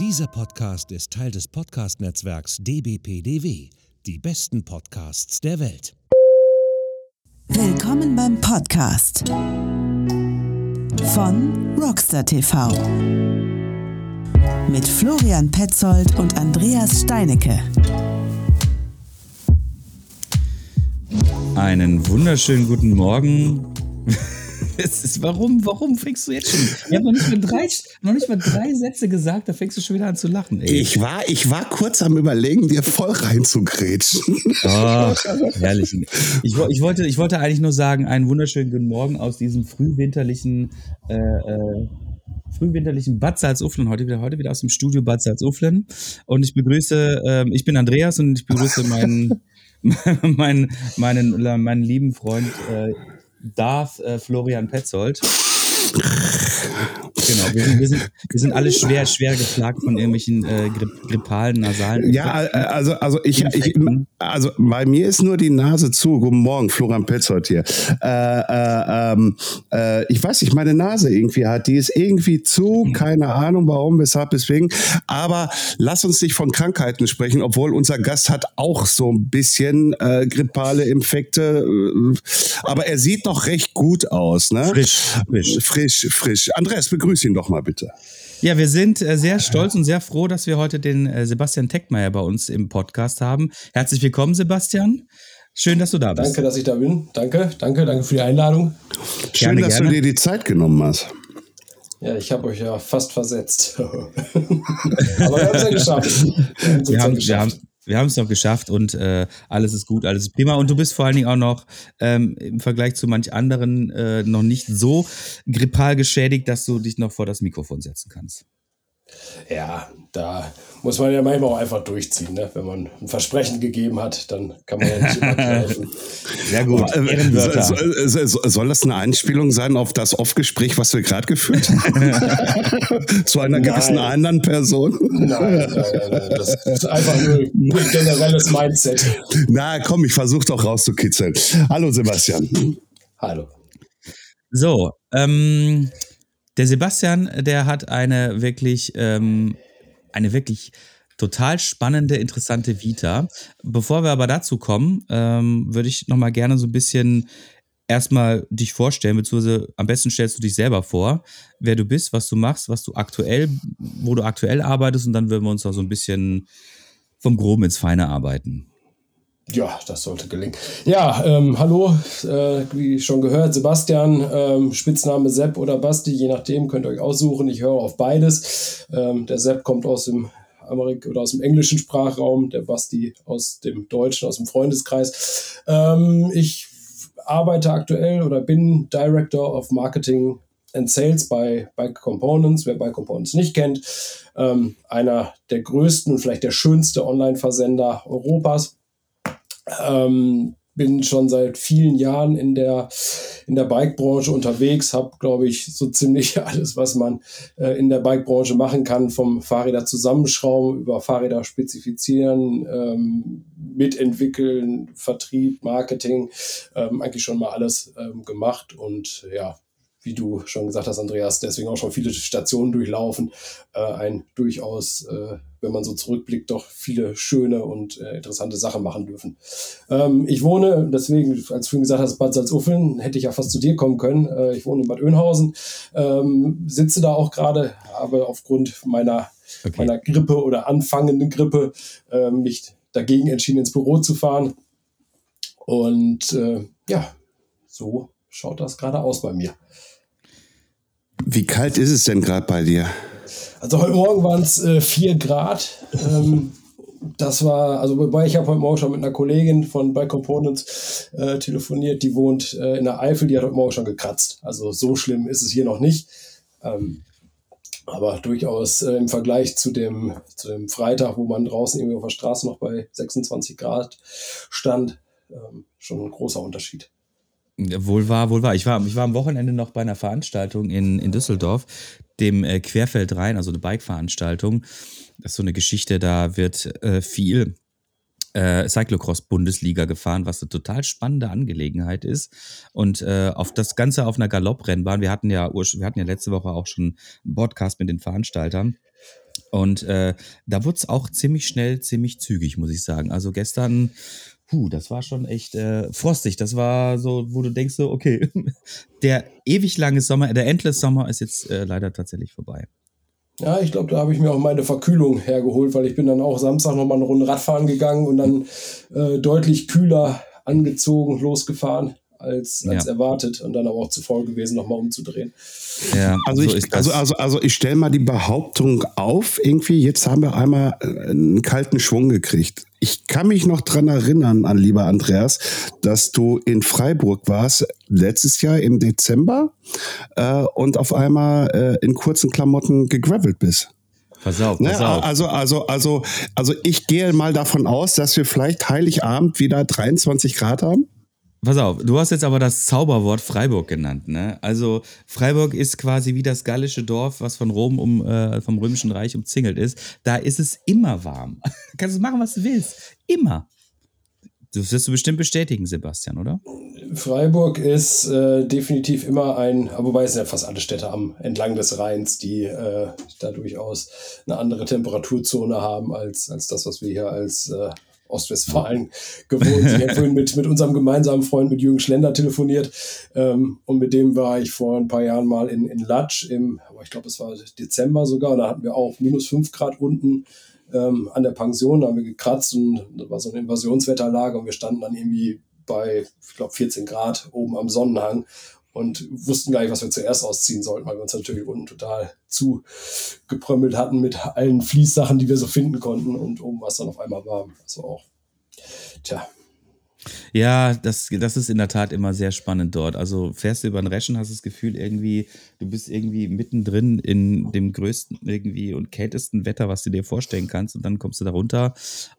Dieser Podcast ist Teil des Podcast-Netzwerks dbpdw, die besten Podcasts der Welt. Willkommen beim Podcast von Rockstar TV mit Florian Petzold und Andreas Steinecke. Einen wunderschönen guten Morgen. Ist, warum, warum fängst du jetzt schon? Ich habe noch, nicht mal drei, noch nicht mal drei Sätze gesagt, da fängst du schon wieder an zu lachen. Ey. Ich, war, ich war kurz am Überlegen, dir voll reinzugrätschen. Oh, herrlich. Ich, ich, wollte, ich wollte eigentlich nur sagen, einen wunderschönen guten Morgen aus diesem frühwinterlichen, äh, äh, frühwinterlichen Bad Salzuflen. Heute wieder, heute wieder aus dem Studio Bad Salzuflen. Und ich begrüße, äh, ich bin Andreas und ich begrüße meinen, meinen, meinen, meinen lieben Freund äh, Darth äh, Florian Petzold. Genau, wir sind, wir, sind, wir sind alle schwer, schwer geplagt von irgendwelchen äh, grippalen, nasalen. Ja, äh, also, also ich, ich, also bei mir ist nur die Nase zu. Guten Morgen, Florian Petzold hier. Äh, äh, ähm, äh, ich weiß nicht, meine Nase irgendwie hat, die ist irgendwie zu, keine Ahnung warum, weshalb, weswegen. Aber lass uns nicht von Krankheiten sprechen, obwohl unser Gast hat auch so ein bisschen äh, grippale Infekte. Äh, aber er sieht noch recht gut aus, ne? Frisch, frisch. Frisch, frisch. Andreas, begrüße ihn doch mal bitte. Ja, wir sind äh, sehr stolz und sehr froh, dass wir heute den äh, Sebastian Teckmeier bei uns im Podcast haben. Herzlich willkommen, Sebastian. Schön, dass du da bist. Danke, dass ich da bin. Danke, danke, danke für die Einladung. Schön, gerne, dass gerne. du dir die Zeit genommen hast. Ja, ich habe euch ja fast versetzt. Aber wir haben es ja geschafft. Wir, haben, wir haben, wir haben es noch geschafft und äh, alles ist gut, alles ist prima. Und du bist vor allen Dingen auch noch ähm, im Vergleich zu manch anderen äh, noch nicht so grippal geschädigt, dass du dich noch vor das Mikrofon setzen kannst. Ja, da muss man ja manchmal auch einfach durchziehen. Ne? Wenn man ein Versprechen gegeben hat, dann kann man ja nicht übergreifen. Sehr gut. Äh, soll, soll das eine Einspielung sein auf das Off-Gespräch, was wir gerade geführt haben? Zu einer gewissen nein. anderen Person? Nein, nein, nein, nein, Das ist einfach nur ein generelles Mindset. Na komm, ich versuche doch rauszukitzeln. Hallo Sebastian. Hallo. So, ähm, der Sebastian, der hat eine wirklich, ähm, eine wirklich total spannende, interessante Vita. Bevor wir aber dazu kommen, ähm, würde ich nochmal gerne so ein bisschen erstmal dich vorstellen, beziehungsweise am besten stellst du dich selber vor, wer du bist, was du machst, was du aktuell, wo du aktuell arbeitest und dann würden wir uns auch so ein bisschen vom Groben ins Feine arbeiten. Ja, das sollte gelingen. Ja, ähm, hallo, äh, wie schon gehört, Sebastian, ähm, Spitzname Sepp oder Basti, je nachdem, könnt ihr euch aussuchen. Ich höre auf beides. Ähm, der Sepp kommt aus dem Amerik oder aus dem englischen Sprachraum, der Basti aus dem deutschen, aus dem Freundeskreis. Ähm, ich arbeite aktuell oder bin Director of Marketing and Sales bei Bike Components. Wer Bike Components nicht kennt, ähm, einer der größten und vielleicht der schönste Online-Versender Europas ähm, bin schon seit vielen Jahren in der, in der Bike-Branche unterwegs, habe, glaube ich, so ziemlich alles, was man äh, in der Bike-Branche machen kann, vom Fahrräder zusammenschrauben, über Fahrräder spezifizieren, ähm, mitentwickeln, Vertrieb, Marketing, ähm, eigentlich schon mal alles ähm, gemacht und ja, wie du schon gesagt hast, Andreas, deswegen auch schon viele Stationen durchlaufen. Äh, ein durchaus, äh, wenn man so zurückblickt, doch viele schöne und äh, interessante Sachen machen dürfen. Ähm, ich wohne, deswegen, als du vorhin gesagt hast, Bad Salzuffeln, hätte ich ja fast zu dir kommen können. Äh, ich wohne in Bad Oeynhausen, ähm, sitze da auch gerade, habe aufgrund meiner, okay. meiner Grippe oder anfangenden Grippe äh, mich dagegen entschieden, ins Büro zu fahren. Und äh, ja, so schaut das gerade aus bei mir. Wie kalt ist es denn gerade bei dir? Also heute Morgen waren es äh, 4 Grad. Ähm, das war, also wobei ich habe heute Morgen schon mit einer Kollegin von Bike Components äh, telefoniert, die wohnt äh, in der Eifel, die hat heute Morgen schon gekratzt. Also so schlimm ist es hier noch nicht. Ähm, aber durchaus äh, im Vergleich zu dem, zu dem Freitag, wo man draußen irgendwie auf der Straße noch bei 26 Grad stand, ähm, schon ein großer Unterschied. Wohl wahr, wohl wahr. Ich war, ich war am Wochenende noch bei einer Veranstaltung in, in Düsseldorf, dem äh, Querfeld rein, also eine Bike-Veranstaltung. Das ist so eine Geschichte, da wird äh, viel äh, Cyclocross-Bundesliga gefahren, was eine total spannende Angelegenheit ist. Und äh, auf das Ganze auf einer Galopprennbahn. Wir hatten ja, wir hatten ja letzte Woche auch schon einen Podcast mit den Veranstaltern. Und äh, da wurde es auch ziemlich schnell, ziemlich zügig, muss ich sagen. Also gestern, puh, das war schon echt äh, frostig. Das war so, wo du denkst so, okay, der ewig lange Sommer, der Endless Sommer ist jetzt äh, leider tatsächlich vorbei. Ja, ich glaube, da habe ich mir auch meine Verkühlung hergeholt, weil ich bin dann auch Samstag nochmal eine Runde Radfahren gegangen und dann äh, deutlich kühler angezogen losgefahren als, als ja. erwartet und dann aber auch zu voll gewesen, nochmal umzudrehen. Ja, also, so ich, also, also, also ich stelle mal die Behauptung auf, irgendwie, jetzt haben wir einmal äh, einen kalten Schwung gekriegt. Ich kann mich noch dran erinnern, an lieber Andreas, dass du in Freiburg warst, letztes Jahr im Dezember, äh, und auf einmal äh, in kurzen Klamotten gegravelt bist. Pass auf, pass ne? auf. Also, also, also, also ich gehe mal davon aus, dass wir vielleicht Heiligabend wieder 23 Grad haben. Pass auf, du hast jetzt aber das Zauberwort Freiburg genannt, ne? Also Freiburg ist quasi wie das gallische Dorf, was von Rom um, äh, vom Römischen Reich umzingelt ist. Da ist es immer warm. Kannst du machen, was du willst. Immer. Das wirst du bestimmt bestätigen, Sebastian, oder? Freiburg ist äh, definitiv immer ein, wobei es sind ja fast alle Städte am entlang des Rheins, die äh, da durchaus eine andere Temperaturzone haben als, als das, was wir hier als äh, Ostwestfalen gewohnt. Ich habe vorhin mit, mit unserem gemeinsamen Freund, mit Jürgen Schlender, telefoniert. Ähm, und mit dem war ich vor ein paar Jahren mal in, in Latsch, im, ich glaube, es war Dezember sogar. Und da hatten wir auch minus fünf Grad unten ähm, an der Pension. Da haben wir gekratzt und das war so eine Invasionswetterlage. Und wir standen dann irgendwie bei, ich glaube, 14 Grad oben am Sonnenhang und wussten gar nicht, was wir zuerst ausziehen sollten, weil wir uns natürlich unten total zugeprömmelt hatten mit allen Fließsachen, die wir so finden konnten und oben war es dann auf einmal warm. Also auch, tja, ja, das, das ist in der Tat immer sehr spannend dort. Also fährst du über den Reschen, hast das Gefühl irgendwie, du bist irgendwie mittendrin in dem größten irgendwie und kältesten Wetter, was du dir vorstellen kannst. Und dann kommst du da runter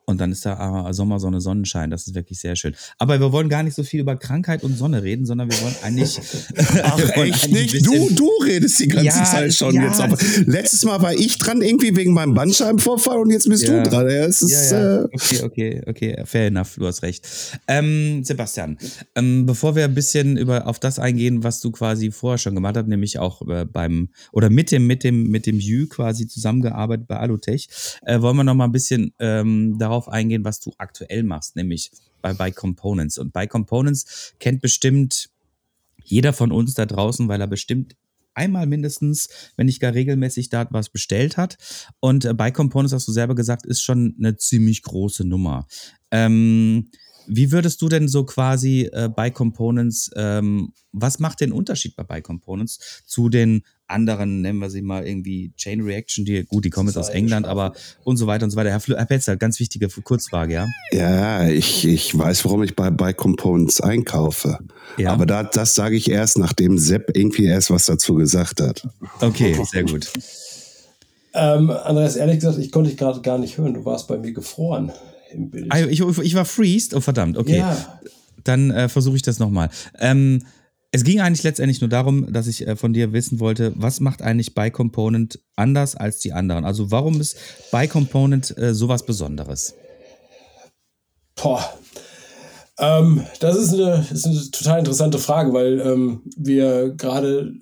und dann ist da ah, Sommersonne, Sonnenschein. Das ist wirklich sehr schön. Aber wir wollen gar nicht so viel über Krankheit und Sonne reden, sondern wir wollen eigentlich. Ach, wollen echt eigentlich nicht? Du, du redest die ganze ja, Zeit schon ja. jetzt. Aber letztes Mal war ich dran, irgendwie wegen meinem Bandscheibenvorfall und jetzt bist ja. du dran. Ja, ist, äh okay, okay, okay. Fair enough, du hast recht. Ähm, Sebastian, ähm, bevor wir ein bisschen über, auf das eingehen, was du quasi vorher schon gemacht hast, nämlich auch äh, beim oder mit dem, mit dem, mit dem Jü quasi zusammengearbeitet bei Alutech, äh, wollen wir noch mal ein bisschen ähm, darauf eingehen, was du aktuell machst, nämlich bei By Components. Und By Components kennt bestimmt jeder von uns da draußen, weil er bestimmt einmal mindestens, wenn nicht gar regelmäßig da was bestellt hat. Und äh, bei Components, hast du selber gesagt, ist schon eine ziemlich große Nummer. Ähm, wie würdest du denn so quasi äh, bei Components, ähm, was macht den Unterschied bei By Components zu den anderen, nennen wir sie mal irgendwie Chain Reaction, die, gut, die kommen jetzt aus England, aber und so weiter und so weiter. Herr, Fl Herr Petzer, ganz wichtige Kurzfrage, ja? Ja, ich, ich weiß, warum ich bei, bei Components einkaufe. Ja. Aber da, das sage ich erst, nachdem Sepp irgendwie erst was dazu gesagt hat. Okay, sehr gut. Ähm, Andreas, ehrlich gesagt, ich konnte dich gerade gar nicht hören. Du warst bei mir gefroren im Bild. Ah, ich, ich war freezed? Oh, verdammt, okay. Ja. Dann äh, versuche ich das nochmal. Ähm, es ging eigentlich letztendlich nur darum, dass ich äh, von dir wissen wollte, was macht eigentlich By-Component anders als die anderen? Also warum ist By-Component äh, sowas Besonderes? Boah. Ähm, das ist eine, ist eine total interessante Frage, weil ähm, wir gerade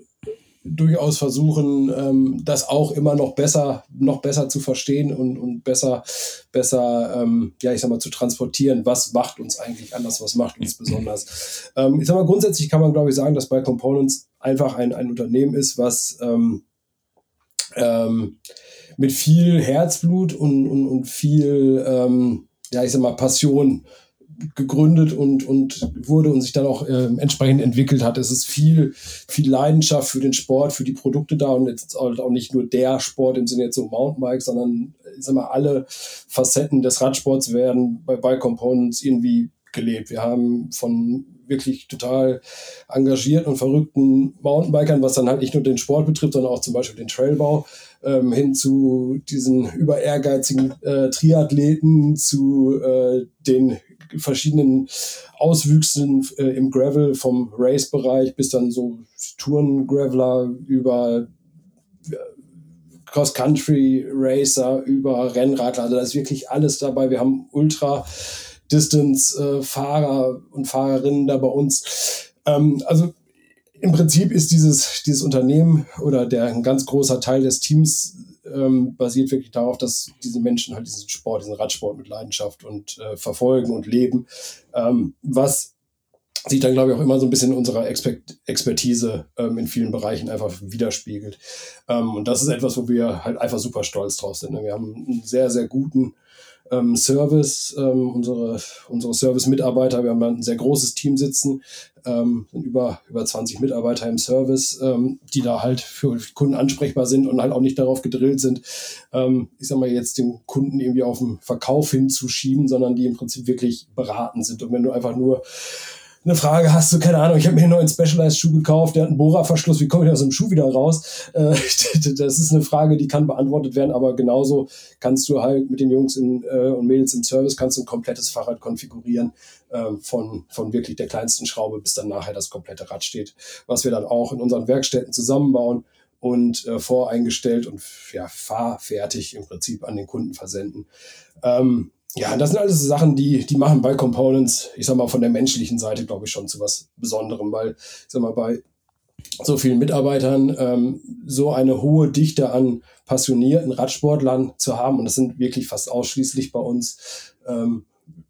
durchaus versuchen, ähm, das auch immer noch besser, noch besser zu verstehen und, und besser, besser, ähm, ja, ich sag mal, zu transportieren. Was macht uns eigentlich anders? Was macht uns besonders? Ähm, ich sag mal, grundsätzlich kann man, glaube ich, sagen, dass bei Components einfach ein, ein Unternehmen ist, was ähm, ähm, mit viel Herzblut und, und, und viel, ähm, ja, ich sag mal, Passion gegründet und, und wurde und sich dann auch äh, entsprechend entwickelt hat. Es ist viel, viel Leidenschaft für den Sport, für die Produkte da und jetzt halt auch nicht nur der Sport im Sinne jetzt so Mountainbike, sondern ich sag mal, alle Facetten des Radsports werden bei Bike Components irgendwie gelebt. Wir haben von wirklich total engagierten und verrückten Mountainbikern, was dann halt nicht nur den Sport betrifft, sondern auch zum Beispiel den Trailbau, ähm, hin zu diesen über ehrgeizigen äh, Triathleten, zu äh, den verschiedenen Auswüchsen äh, im Gravel vom Race-Bereich bis dann so Touren-Graveler über äh, Cross-Country-Racer, über Rennradler. Also da ist wirklich alles dabei. Wir haben Ultra-Distance-Fahrer und Fahrerinnen da bei uns. Ähm, also im Prinzip ist dieses, dieses Unternehmen oder der ein ganz großer Teil des Teams ähm, basiert wirklich darauf, dass diese Menschen halt diesen Sport, diesen Radsport mit Leidenschaft und äh, verfolgen und leben, ähm, was sich dann, glaube ich, auch immer so ein bisschen unserer Expert Expertise ähm, in vielen Bereichen einfach widerspiegelt. Ähm, und das ist etwas, wo wir halt einfach super stolz drauf sind. Ne? Wir haben einen sehr, sehr guten ähm, Service, ähm, unsere, unsere Service-Mitarbeiter, wir haben ein sehr großes Team sitzen, ähm, sind über, über 20 Mitarbeiter im Service, ähm, die da halt für Kunden ansprechbar sind und halt auch nicht darauf gedrillt sind, ähm, ich sag mal jetzt den Kunden irgendwie auf den Verkauf hinzuschieben, sondern die im Prinzip wirklich beraten sind. Und wenn du einfach nur eine Frage hast du, keine Ahnung, ich habe mir einen neuen Specialized-Schuh gekauft, der hat einen Bohrerverschluss, wie komme ich aus dem Schuh wieder raus? Äh, das ist eine Frage, die kann beantwortet werden, aber genauso kannst du halt mit den Jungs in, äh, und Mädels im Service kannst du ein komplettes Fahrrad konfigurieren, äh, von, von wirklich der kleinsten Schraube bis dann nachher das komplette Rad steht, was wir dann auch in unseren Werkstätten zusammenbauen und äh, voreingestellt und ja, fahrfertig im Prinzip an den Kunden versenden. Ähm, ja, das sind alles Sachen, die, die machen bei Components, ich sag mal, von der menschlichen Seite, glaube ich, schon zu was Besonderem, weil, ich sag mal, bei so vielen Mitarbeitern ähm, so eine hohe Dichte an passionierten Radsportlern zu haben, und das sind wirklich fast ausschließlich bei uns ähm,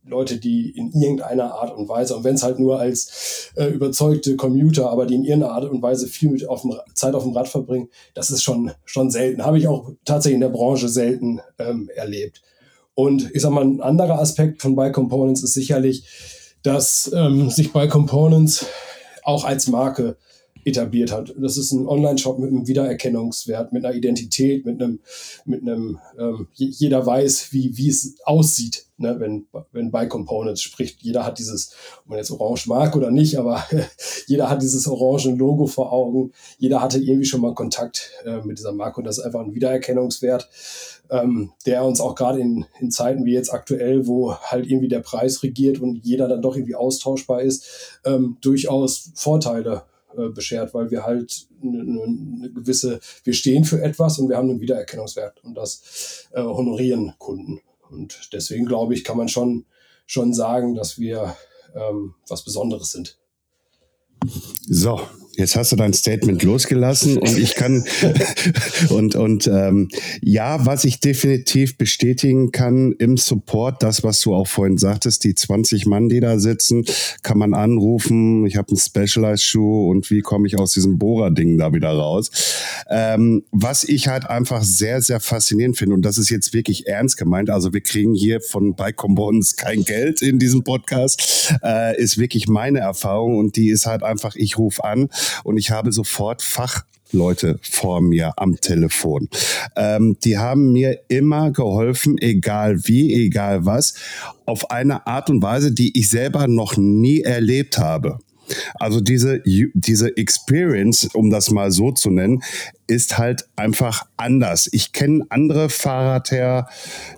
Leute, die in irgendeiner Art und Weise, und wenn es halt nur als äh, überzeugte Commuter, aber die in irgendeiner Art und Weise viel mit auf dem, Zeit auf dem Rad verbringen, das ist schon, schon selten. Habe ich auch tatsächlich in der Branche selten ähm, erlebt. Und ich sag mal, ein anderer Aspekt von Buy Components ist sicherlich, dass ähm, sich Buy Components auch als Marke etabliert hat. Das ist ein Online-Shop mit einem Wiedererkennungswert, mit einer Identität, mit einem, mit einem, ähm, jeder weiß, wie, wie es aussieht, ne, wenn, wenn bei Components spricht. Jeder hat dieses, ob man jetzt orange mag oder nicht, aber jeder hat dieses orange Logo vor Augen. Jeder hatte irgendwie schon mal Kontakt äh, mit dieser Marke und das ist einfach ein Wiedererkennungswert, ähm, der uns auch gerade in, in Zeiten wie jetzt aktuell, wo halt irgendwie der Preis regiert und jeder dann doch irgendwie austauschbar ist, ähm, durchaus Vorteile äh, beschert, weil wir halt eine, eine, gewisse, wir stehen für etwas und wir haben einen Wiedererkennungswert und das äh, honorieren Kunden. Und deswegen glaube ich, kann man schon, schon sagen, dass wir ähm, was Besonderes sind. So, Jetzt hast du dein Statement losgelassen und ich kann und und ähm, ja, was ich definitiv bestätigen kann im Support, das was du auch vorhin sagtest, die 20 Mann, die da sitzen, kann man anrufen. Ich habe einen Specialized Schuh und wie komme ich aus diesem Bohrer-Ding da wieder raus? Ähm, was ich halt einfach sehr sehr faszinierend finde und das ist jetzt wirklich ernst gemeint. Also wir kriegen hier von Bike Combons kein Geld in diesem Podcast, äh, ist wirklich meine Erfahrung und die ist halt einfach, ich rufe an und ich habe sofort Fachleute vor mir am Telefon. Ähm, die haben mir immer geholfen, egal wie, egal was, auf eine Art und Weise, die ich selber noch nie erlebt habe. Also diese, diese Experience, um das mal so zu nennen, ist halt einfach anders. Ich kenne andere Fahrradher,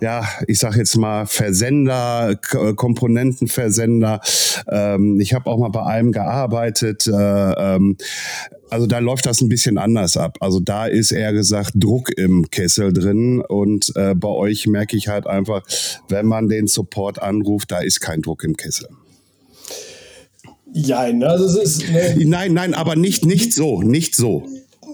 ja, ich sage jetzt mal Versender, Komponentenversender. Ähm, ich habe auch mal bei einem gearbeitet. Äh, ähm, also da läuft das ein bisschen anders ab. Also da ist eher gesagt Druck im Kessel drin und äh, bei euch merke ich halt einfach, wenn man den Support anruft, da ist kein Druck im Kessel. Ja, also es ist. Ne, nein, nein, aber nicht, nicht so, nicht so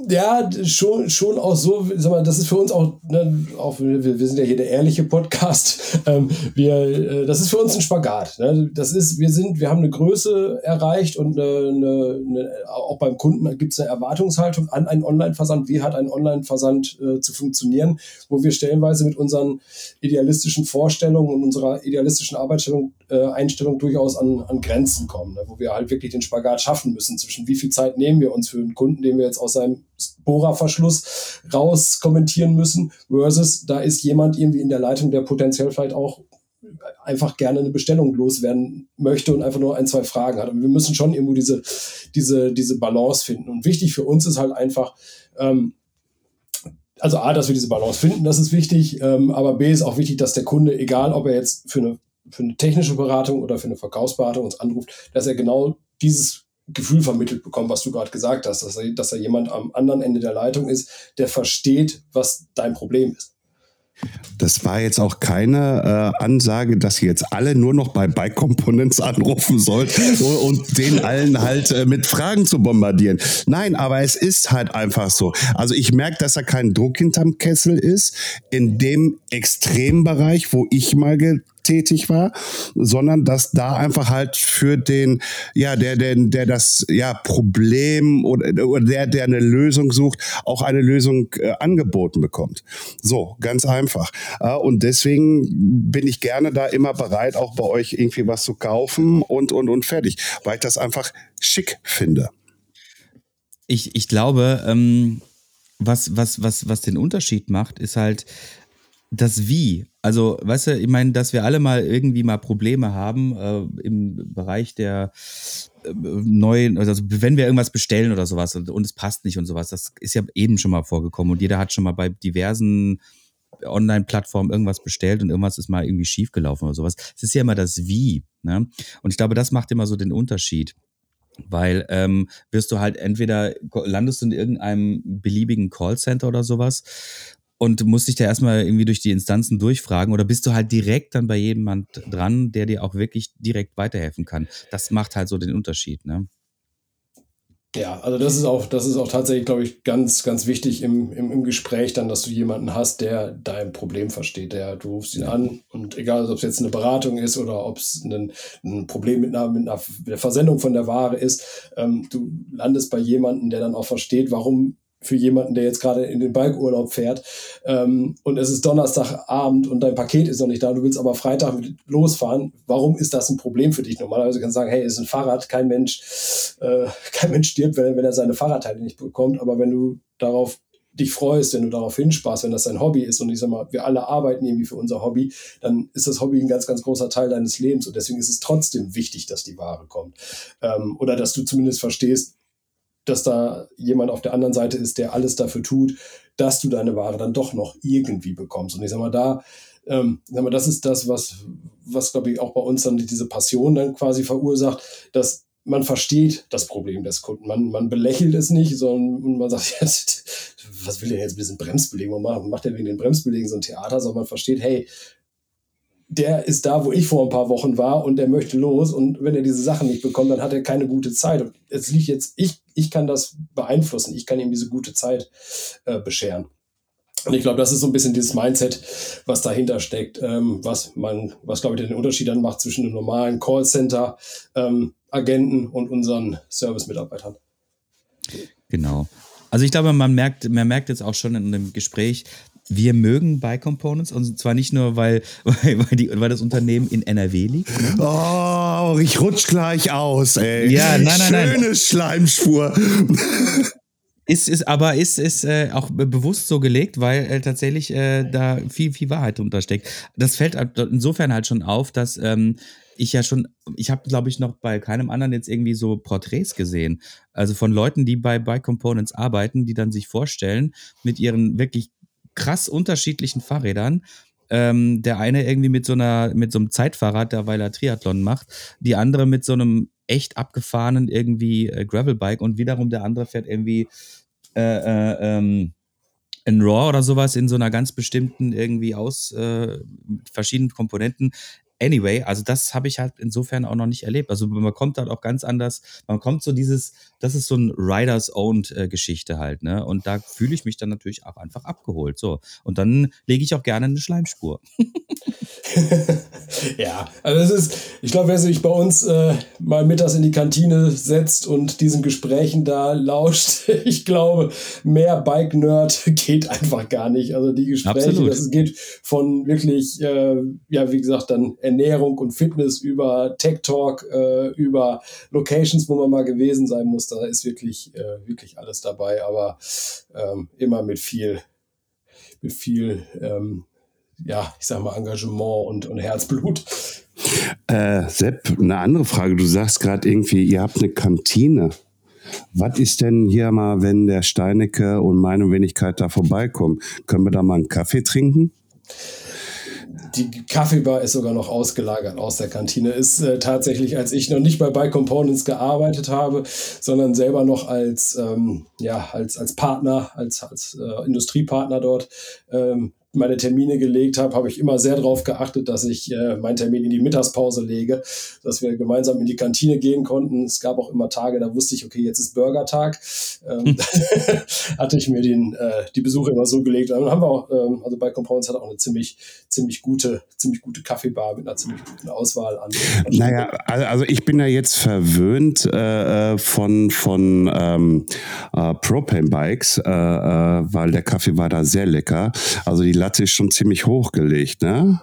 ja, schon, schon auch so, sag mal, das ist für uns auch, ne, auch wir, wir sind ja hier der ehrliche Podcast. Ähm, wir, äh, das ist für uns ein Spagat. Ne? Das ist, wir sind, wir haben eine Größe erreicht und eine, eine, auch beim Kunden gibt es eine Erwartungshaltung an einen Online-Versand. Wie hat ein Online-Versand äh, zu funktionieren, wo wir stellenweise mit unseren idealistischen Vorstellungen und unserer idealistischen Arbeitsstellung, äh, Einstellung durchaus an, an Grenzen kommen, ne? wo wir halt wirklich den Spagat schaffen müssen zwischen wie viel Zeit nehmen wir uns für einen Kunden, den wir jetzt aus seinem Bohrerverschluss raus kommentieren müssen, versus da ist jemand irgendwie in der Leitung, der potenziell vielleicht auch einfach gerne eine Bestellung loswerden möchte und einfach nur ein, zwei Fragen hat. Und wir müssen schon irgendwo diese, diese, diese Balance finden. Und wichtig für uns ist halt einfach, ähm, also A, dass wir diese Balance finden, das ist wichtig, ähm, aber B ist auch wichtig, dass der Kunde, egal ob er jetzt für eine, für eine technische Beratung oder für eine Verkaufsberatung uns anruft, dass er genau dieses Gefühl vermittelt bekommen, was du gerade gesagt hast, dass, dass da jemand am anderen Ende der Leitung ist, der versteht, was dein Problem ist. Das war jetzt auch keine äh, Ansage, dass ihr jetzt alle nur noch bei Bike Components anrufen sollt und den allen halt äh, mit Fragen zu bombardieren. Nein, aber es ist halt einfach so. Also ich merke, dass da kein Druck hinterm Kessel ist. In dem Extrembereich, wo ich mal tätig war, sondern dass da einfach halt für den, ja, der, der, der das ja, Problem oder, oder der, der eine Lösung sucht, auch eine Lösung äh, angeboten bekommt. So, ganz einfach. Äh, und deswegen bin ich gerne da immer bereit, auch bei euch irgendwie was zu kaufen und, und, und fertig, weil ich das einfach schick finde. Ich, ich glaube, ähm, was, was, was, was den Unterschied macht, ist halt, das Wie. Also, weißt du, ich meine, dass wir alle mal irgendwie mal Probleme haben äh, im Bereich der äh, neuen, also wenn wir irgendwas bestellen oder sowas und, und, es passt nicht und sowas, das ist ja eben schon mal vorgekommen und jeder hat schon mal bei diversen Online-Plattformen irgendwas bestellt und irgendwas ist mal irgendwie schiefgelaufen oder sowas. Es ist ja immer das Wie. Ne? Und ich glaube, das macht immer so den Unterschied. Weil ähm, wirst du halt entweder landest du in irgendeinem beliebigen Callcenter oder sowas und musst dich da erstmal irgendwie durch die Instanzen durchfragen oder bist du halt direkt dann bei jemand dran, der dir auch wirklich direkt weiterhelfen kann. Das macht halt so den Unterschied, ne? Ja, also das ist auch, das ist auch tatsächlich, glaube ich, ganz, ganz wichtig im, im, im Gespräch dann, dass du jemanden hast, der dein Problem versteht. Der, du rufst ihn an und egal, ob es jetzt eine Beratung ist oder ob es ein, ein Problem mit einer, mit einer der Versendung von der Ware ist, ähm, du landest bei jemandem, der dann auch versteht, warum für jemanden, der jetzt gerade in den Balkurlaub fährt. Ähm, und es ist Donnerstagabend und dein Paket ist noch nicht da, du willst aber Freitag losfahren, warum ist das ein Problem für dich? Normalerweise kannst du sagen, hey, es ist ein Fahrrad, kein Mensch, äh, kein Mensch stirbt, wenn, wenn er seine Fahrradteile nicht bekommt, aber wenn du darauf dich freust, wenn du darauf hinsparst, wenn das dein Hobby ist und ich sag mal, wir alle arbeiten irgendwie für unser Hobby, dann ist das Hobby ein ganz, ganz großer Teil deines Lebens. Und deswegen ist es trotzdem wichtig, dass die Ware kommt. Ähm, oder dass du zumindest verstehst, dass da jemand auf der anderen Seite ist, der alles dafür tut, dass du deine Ware dann doch noch irgendwie bekommst. Und ich sag mal, da, ähm, sag mal, das ist das, was, was glaube ich auch bei uns dann diese Passion dann quasi verursacht, dass man versteht das Problem des Kunden. Man, man belächelt es nicht, sondern man sagt, jetzt, was will er jetzt ein bisschen Bremsbelegung machen? Macht er wegen den Bremsbelegen so ein Theater, sondern man versteht, hey, der ist da, wo ich vor ein paar Wochen war und der möchte los und wenn er diese Sachen nicht bekommt, dann hat er keine gute Zeit. Und es liegt jetzt, ich, ich kann das beeinflussen, ich kann ihm diese gute Zeit äh, bescheren. Und ich glaube, das ist so ein bisschen dieses Mindset, was dahinter steckt, ähm, was man, was glaube ich den Unterschied dann macht zwischen einem normalen Callcenter ähm, und unseren Service-Mitarbeitern. Genau. Also ich glaube, man merkt, man merkt jetzt auch schon in dem Gespräch, wir mögen Buy Components und zwar nicht nur, weil, weil, weil, die, weil das Unternehmen in NRW liegt. Ne? Oh, ich rutsch gleich aus, ey. Ja, nein, nein, Schöne nein. Schleimspur. Ist, ist, aber ist, ist äh, auch bewusst so gelegt, weil äh, tatsächlich äh, da viel, viel Wahrheit drunter steckt. Das fällt insofern halt schon auf, dass ähm, ich ja schon, ich habe, glaube ich, noch bei keinem anderen jetzt irgendwie so Porträts gesehen. Also von Leuten, die bei Buy Components arbeiten, die dann sich vorstellen, mit ihren wirklich krass unterschiedlichen Fahrrädern. Ähm, der eine irgendwie mit so einer, mit so einem Zeitfahrrad, der weil er Triathlon macht, die andere mit so einem echt abgefahrenen irgendwie äh, Gravelbike und wiederum der andere fährt irgendwie äh, äh, ähm, ein Raw oder sowas in so einer ganz bestimmten irgendwie aus äh, verschiedenen Komponenten. Anyway, also das habe ich halt insofern auch noch nicht erlebt. Also man kommt halt auch ganz anders, man kommt so dieses, das ist so ein Riders-Owned-Geschichte halt, ne? Und da fühle ich mich dann natürlich auch einfach abgeholt. So. Und dann lege ich auch gerne eine Schleimspur. ja, also es ist, ich glaube, wer sich bei uns äh, mal mittags in die Kantine setzt und diesen Gesprächen da lauscht, ich glaube, mehr Bike-Nerd geht einfach gar nicht. Also die Gespräche, Absolut. das geht von wirklich, äh, ja, wie gesagt, dann Ernährung und Fitness über Tech Talk, äh, über Locations, wo man mal gewesen sein muss. Da ist wirklich, äh, wirklich alles dabei, aber ähm, immer mit viel, mit viel ähm, ja, ich sag mal, Engagement und, und Herzblut. Äh, Sepp, eine andere Frage. Du sagst gerade irgendwie, ihr habt eine Kantine. Was ist denn hier mal, wenn der Steinecke und meine Wenigkeit da vorbeikommen? Können wir da mal einen Kaffee trinken? die Kaffeebar ist sogar noch ausgelagert aus der Kantine. Ist äh, tatsächlich, als ich noch nicht bei Buy Components gearbeitet habe, sondern selber noch als, ähm, ja, als, als Partner, als, als äh, Industriepartner dort ähm, meine Termine gelegt habe, habe ich immer sehr darauf geachtet, dass ich äh, meinen Termin in die Mittagspause lege, dass wir gemeinsam in die Kantine gehen konnten. Es gab auch immer Tage, da wusste ich, okay, jetzt ist Burgertag. Ähm, hatte ich mir den, äh, die Besuche immer so gelegt. Dann haben wir auch, ähm, also bei Compounds hat auch eine ziemlich, ziemlich gute, ziemlich gute Kaffeebar mit einer ziemlich guten Auswahl an. Naja, also ich bin ja jetzt verwöhnt äh, äh von, von ähm, äh, Propane-Bikes, äh, äh, weil der Kaffee war da sehr lecker. Also die Latte ist schon ziemlich hochgelegt, ne?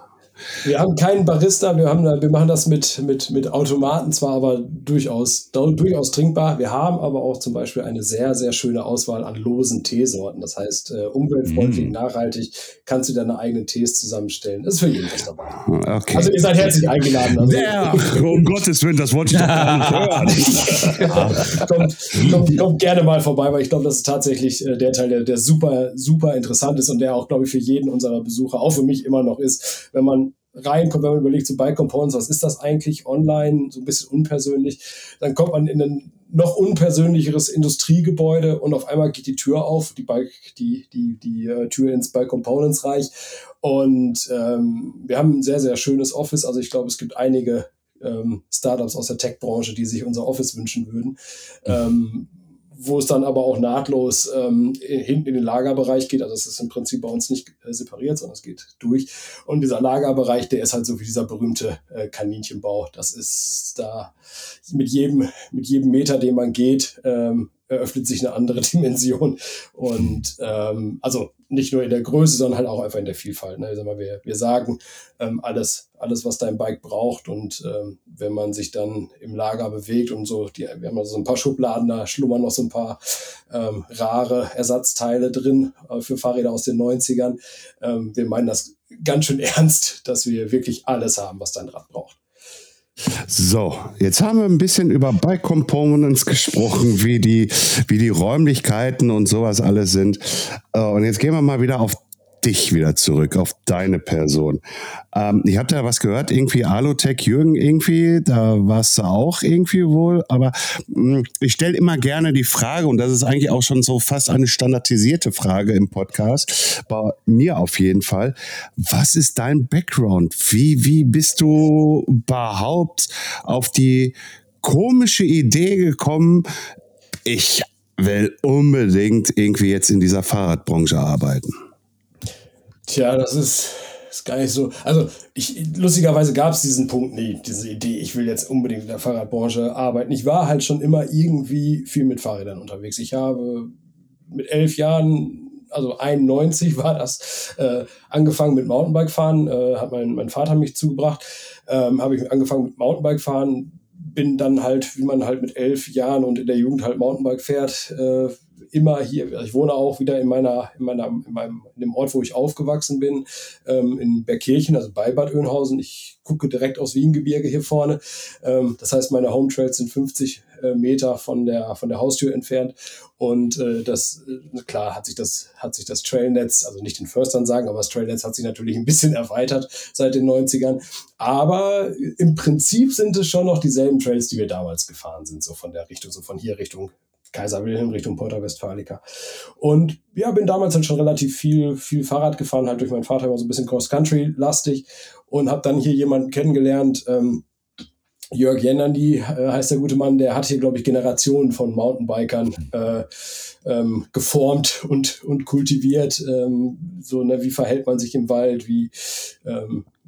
Wir haben keinen Barista, wir, haben, wir machen das mit, mit, mit Automaten zwar, aber durchaus, durchaus trinkbar. Wir haben aber auch zum Beispiel eine sehr, sehr schöne Auswahl an losen Teesorten. Das heißt, äh, umweltfreundlich, mm. nachhaltig, kannst du deine eigenen Tees zusammenstellen. Das ist für jeden was dabei. Okay. Also ihr seid herzlich eingeladen. Also. Ja, um Gottes Willen, das wollte ich doch gar nicht hören. kommt, kommt, kommt, gerne mal vorbei, weil ich glaube, das ist tatsächlich äh, der Teil, der, der super, super interessant ist und der auch, glaube ich, für jeden unserer Besucher, auch für mich immer noch ist, wenn man reinkommt, wenn man überlegt, so Bike Components, was ist das eigentlich online, so ein bisschen unpersönlich, dann kommt man in ein noch unpersönlicheres Industriegebäude und auf einmal geht die Tür auf, die Bike, die, die, die uh, Tür ins Bike Components Reich. Und ähm, wir haben ein sehr, sehr schönes Office. Also ich glaube, es gibt einige ähm, Startups aus der Tech-Branche, die sich unser Office wünschen würden. Ähm, wo es dann aber auch nahtlos ähm, hinten in den Lagerbereich geht. Also es ist im Prinzip bei uns nicht äh, separiert, sondern es geht durch. Und dieser Lagerbereich, der ist halt so wie dieser berühmte äh, Kaninchenbau. Das ist da mit jedem, mit jedem Meter, den man geht, ähm, eröffnet sich eine andere Dimension. Und ähm, also nicht nur in der Größe, sondern halt auch einfach in der Vielfalt. Ne? Also wir, wir sagen ähm, alles, alles, was dein Bike braucht. Und ähm, wenn man sich dann im Lager bewegt und so, die, wir haben also ein paar Schubladen, da schlummern noch so ein paar ähm, rare Ersatzteile drin äh, für Fahrräder aus den 90ern. Ähm, wir meinen das ganz schön ernst, dass wir wirklich alles haben, was dein Rad braucht. So, jetzt haben wir ein bisschen über Bike Components gesprochen, wie die, wie die Räumlichkeiten und sowas alles sind. Äh, und jetzt gehen wir mal wieder auf dich wieder zurück, auf deine Person. Ähm, ich hatte ja was gehört, irgendwie Alotech Jürgen irgendwie, da warst du auch irgendwie wohl, aber mh, hm, ich stelle immer gerne die Frage, und das ist eigentlich auch schon so fast eine standardisierte Frage im Podcast, bei mir auf jeden Fall, was ist dein Background? Wie, wie bist du überhaupt auf die komische Idee gekommen, ich will unbedingt irgendwie jetzt in dieser Fahrradbranche arbeiten? Tja, das ist, ist gar nicht so. Also, ich, lustigerweise gab es diesen Punkt nie, diese Idee, ich will jetzt unbedingt in der Fahrradbranche arbeiten. Ich war halt schon immer irgendwie viel mit Fahrrädern unterwegs. Ich habe mit elf Jahren, also 91 war das, äh, angefangen mit Mountainbike fahren, äh, hat mein, mein Vater mich zugebracht, ähm, habe ich angefangen mit Mountainbike fahren, bin dann halt, wie man halt mit elf Jahren und in der Jugend halt Mountainbike fährt, äh, immer hier, ich wohne auch wieder in meiner, in meiner, in meinem, in dem Ort, wo ich aufgewachsen bin, ähm, in Bergkirchen, also bei Bad Oeynhausen. Ich gucke direkt aus Wiengebirge hier vorne. Ähm, das heißt, meine Home Trails sind 50 äh, Meter von der, von der Haustür entfernt. Und äh, das, äh, klar, hat sich das, hat sich das Trailnetz, also nicht den Förstern sagen, aber das Trailnetz hat sich natürlich ein bisschen erweitert seit den 90ern. Aber im Prinzip sind es schon noch dieselben Trails, die wir damals gefahren sind, so von der Richtung, so von hier Richtung Kaiser Wilhelm Richtung Porta Westfalica. Und ja, bin damals halt schon relativ viel, viel Fahrrad gefahren, halt durch meinen Vater war so ein bisschen Cross-Country-lastig und habe dann hier jemanden kennengelernt, ähm, Jörg Jennandi äh, heißt der gute Mann, der hat hier, glaube ich, Generationen von Mountainbikern äh, ähm, geformt und, und kultiviert. Ähm, so, ne, wie verhält man sich im Wald, wie, ähm, äh,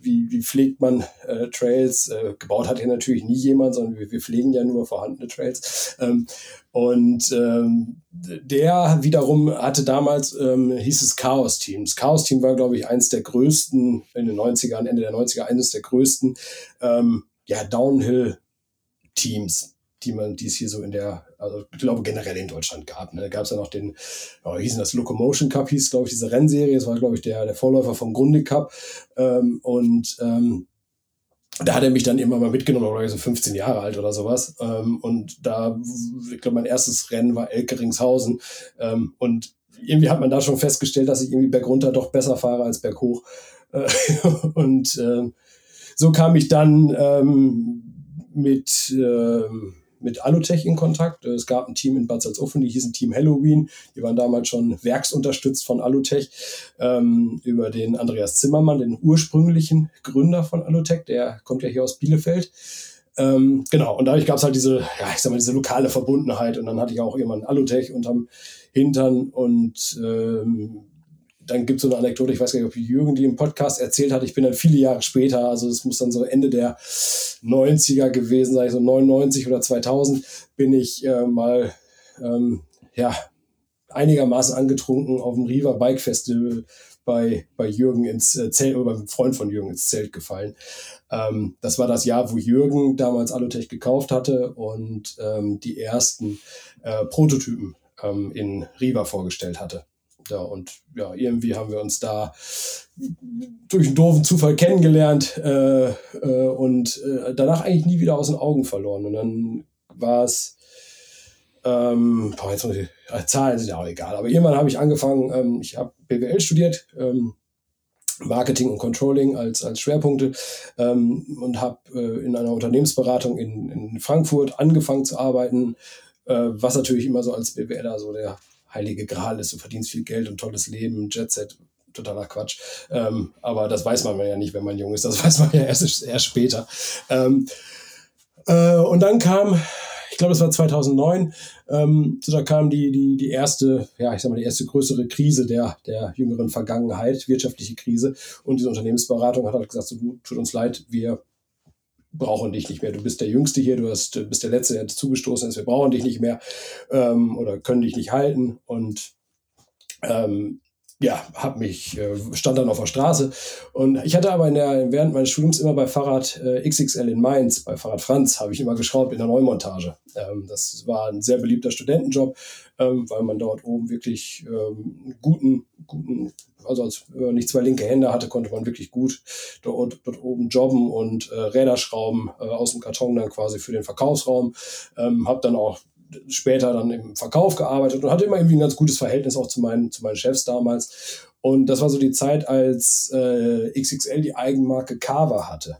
wie, wie pflegt man äh, Trails? Äh, gebaut hat hier natürlich nie jemand, sondern wir, wir pflegen ja nur vorhandene Trails. Ähm, und ähm, der wiederum hatte damals, ähm, hieß es Chaos Team. Das Chaos Team war, glaube ich, eins der größten, in den 90ern, Ende der 90er, eines der größten ähm, ja, Downhill-Teams, die man, die es hier so in der, also ich glaube generell in Deutschland gab. Ne? Da gab es ja noch den, oh, hießen das Locomotion Cup, hieß glaube ich diese Rennserie. Das war glaube ich der, der Vorläufer vom Grundig Cup. Ähm, und ähm, da hat er mich dann immer mal mitgenommen, war so 15 Jahre alt oder sowas. Ähm, und da, ich glaube, mein erstes Rennen war Elkeringshausen. Ähm, und irgendwie hat man da schon festgestellt, dass ich irgendwie bergunter doch besser fahre als berghoch. Äh, und äh, so kam ich dann ähm, mit, äh, mit Alutech in Kontakt. Es gab ein Team in Bad Salzuflen, die hießen Team Halloween. Die waren damals schon werksunterstützt von Alutech ähm, über den Andreas Zimmermann, den ursprünglichen Gründer von Alutech. Der kommt ja hier aus Bielefeld. Ähm, genau, und dadurch gab es halt diese, ja, ich sag mal, diese lokale Verbundenheit. Und dann hatte ich auch irgendwann Alutech unterm Hintern und ähm, dann gibt es so eine Anekdote, ich weiß gar nicht, ob Jürgen die im Podcast erzählt hat. Ich bin dann viele Jahre später, also es muss dann so Ende der 90er gewesen sein, so 99 oder 2000, bin ich äh, mal ähm, ja, einigermaßen angetrunken auf dem Riva Bike Festival bei, bei Jürgen ins äh, Zelt oder beim Freund von Jürgen ins Zelt gefallen. Ähm, das war das Jahr, wo Jürgen damals Alutech gekauft hatte und ähm, die ersten äh, Prototypen ähm, in Riva vorgestellt hatte. Ja, und ja, irgendwie haben wir uns da durch einen doofen Zufall kennengelernt äh, äh, und äh, danach eigentlich nie wieder aus den Augen verloren. Und dann war es, ähm, boah, Zahlen sind ja auch egal, aber irgendwann habe ich angefangen, ähm, ich habe BWL studiert, ähm, Marketing und Controlling als, als Schwerpunkte ähm, und habe äh, in einer Unternehmensberatung in, in Frankfurt angefangen zu arbeiten, äh, was natürlich immer so als BWLer so der heilige Gral ist, du verdienst viel Geld und tolles Leben, Jetset, totaler Quatsch. Ähm, aber das weiß man ja nicht, wenn man jung ist, das weiß man ja erst, erst später. Ähm, äh, und dann kam, ich glaube, es war 2009, ähm, so da kam die, die, die erste, ja, ich sag mal, die erste größere Krise der, der jüngeren Vergangenheit, wirtschaftliche Krise. Und diese Unternehmensberatung hat halt gesagt, so, tut uns leid, wir brauchen dich nicht mehr. Du bist der Jüngste hier, du hast, bist der Letzte, der zugestoßen ist, wir brauchen dich nicht mehr ähm, oder können dich nicht halten. Und ähm, ja, hab mich, äh, stand dann auf der Straße. Und ich hatte aber in der, während meines Studiums immer bei Fahrrad äh, XXL in Mainz, bei Fahrrad Franz, habe ich immer geschraubt in der Neumontage. Ähm, das war ein sehr beliebter Studentenjob, ähm, weil man dort oben wirklich ähm, guten, guten also als man nicht zwei linke Hände hatte, konnte man wirklich gut dort, dort oben jobben und äh, Räder schrauben äh, aus dem Karton dann quasi für den Verkaufsraum. Ähm, habe dann auch später dann im Verkauf gearbeitet und hatte immer irgendwie ein ganz gutes Verhältnis auch zu meinen, zu meinen Chefs damals. Und das war so die Zeit, als äh, XXL die Eigenmarke Carver hatte.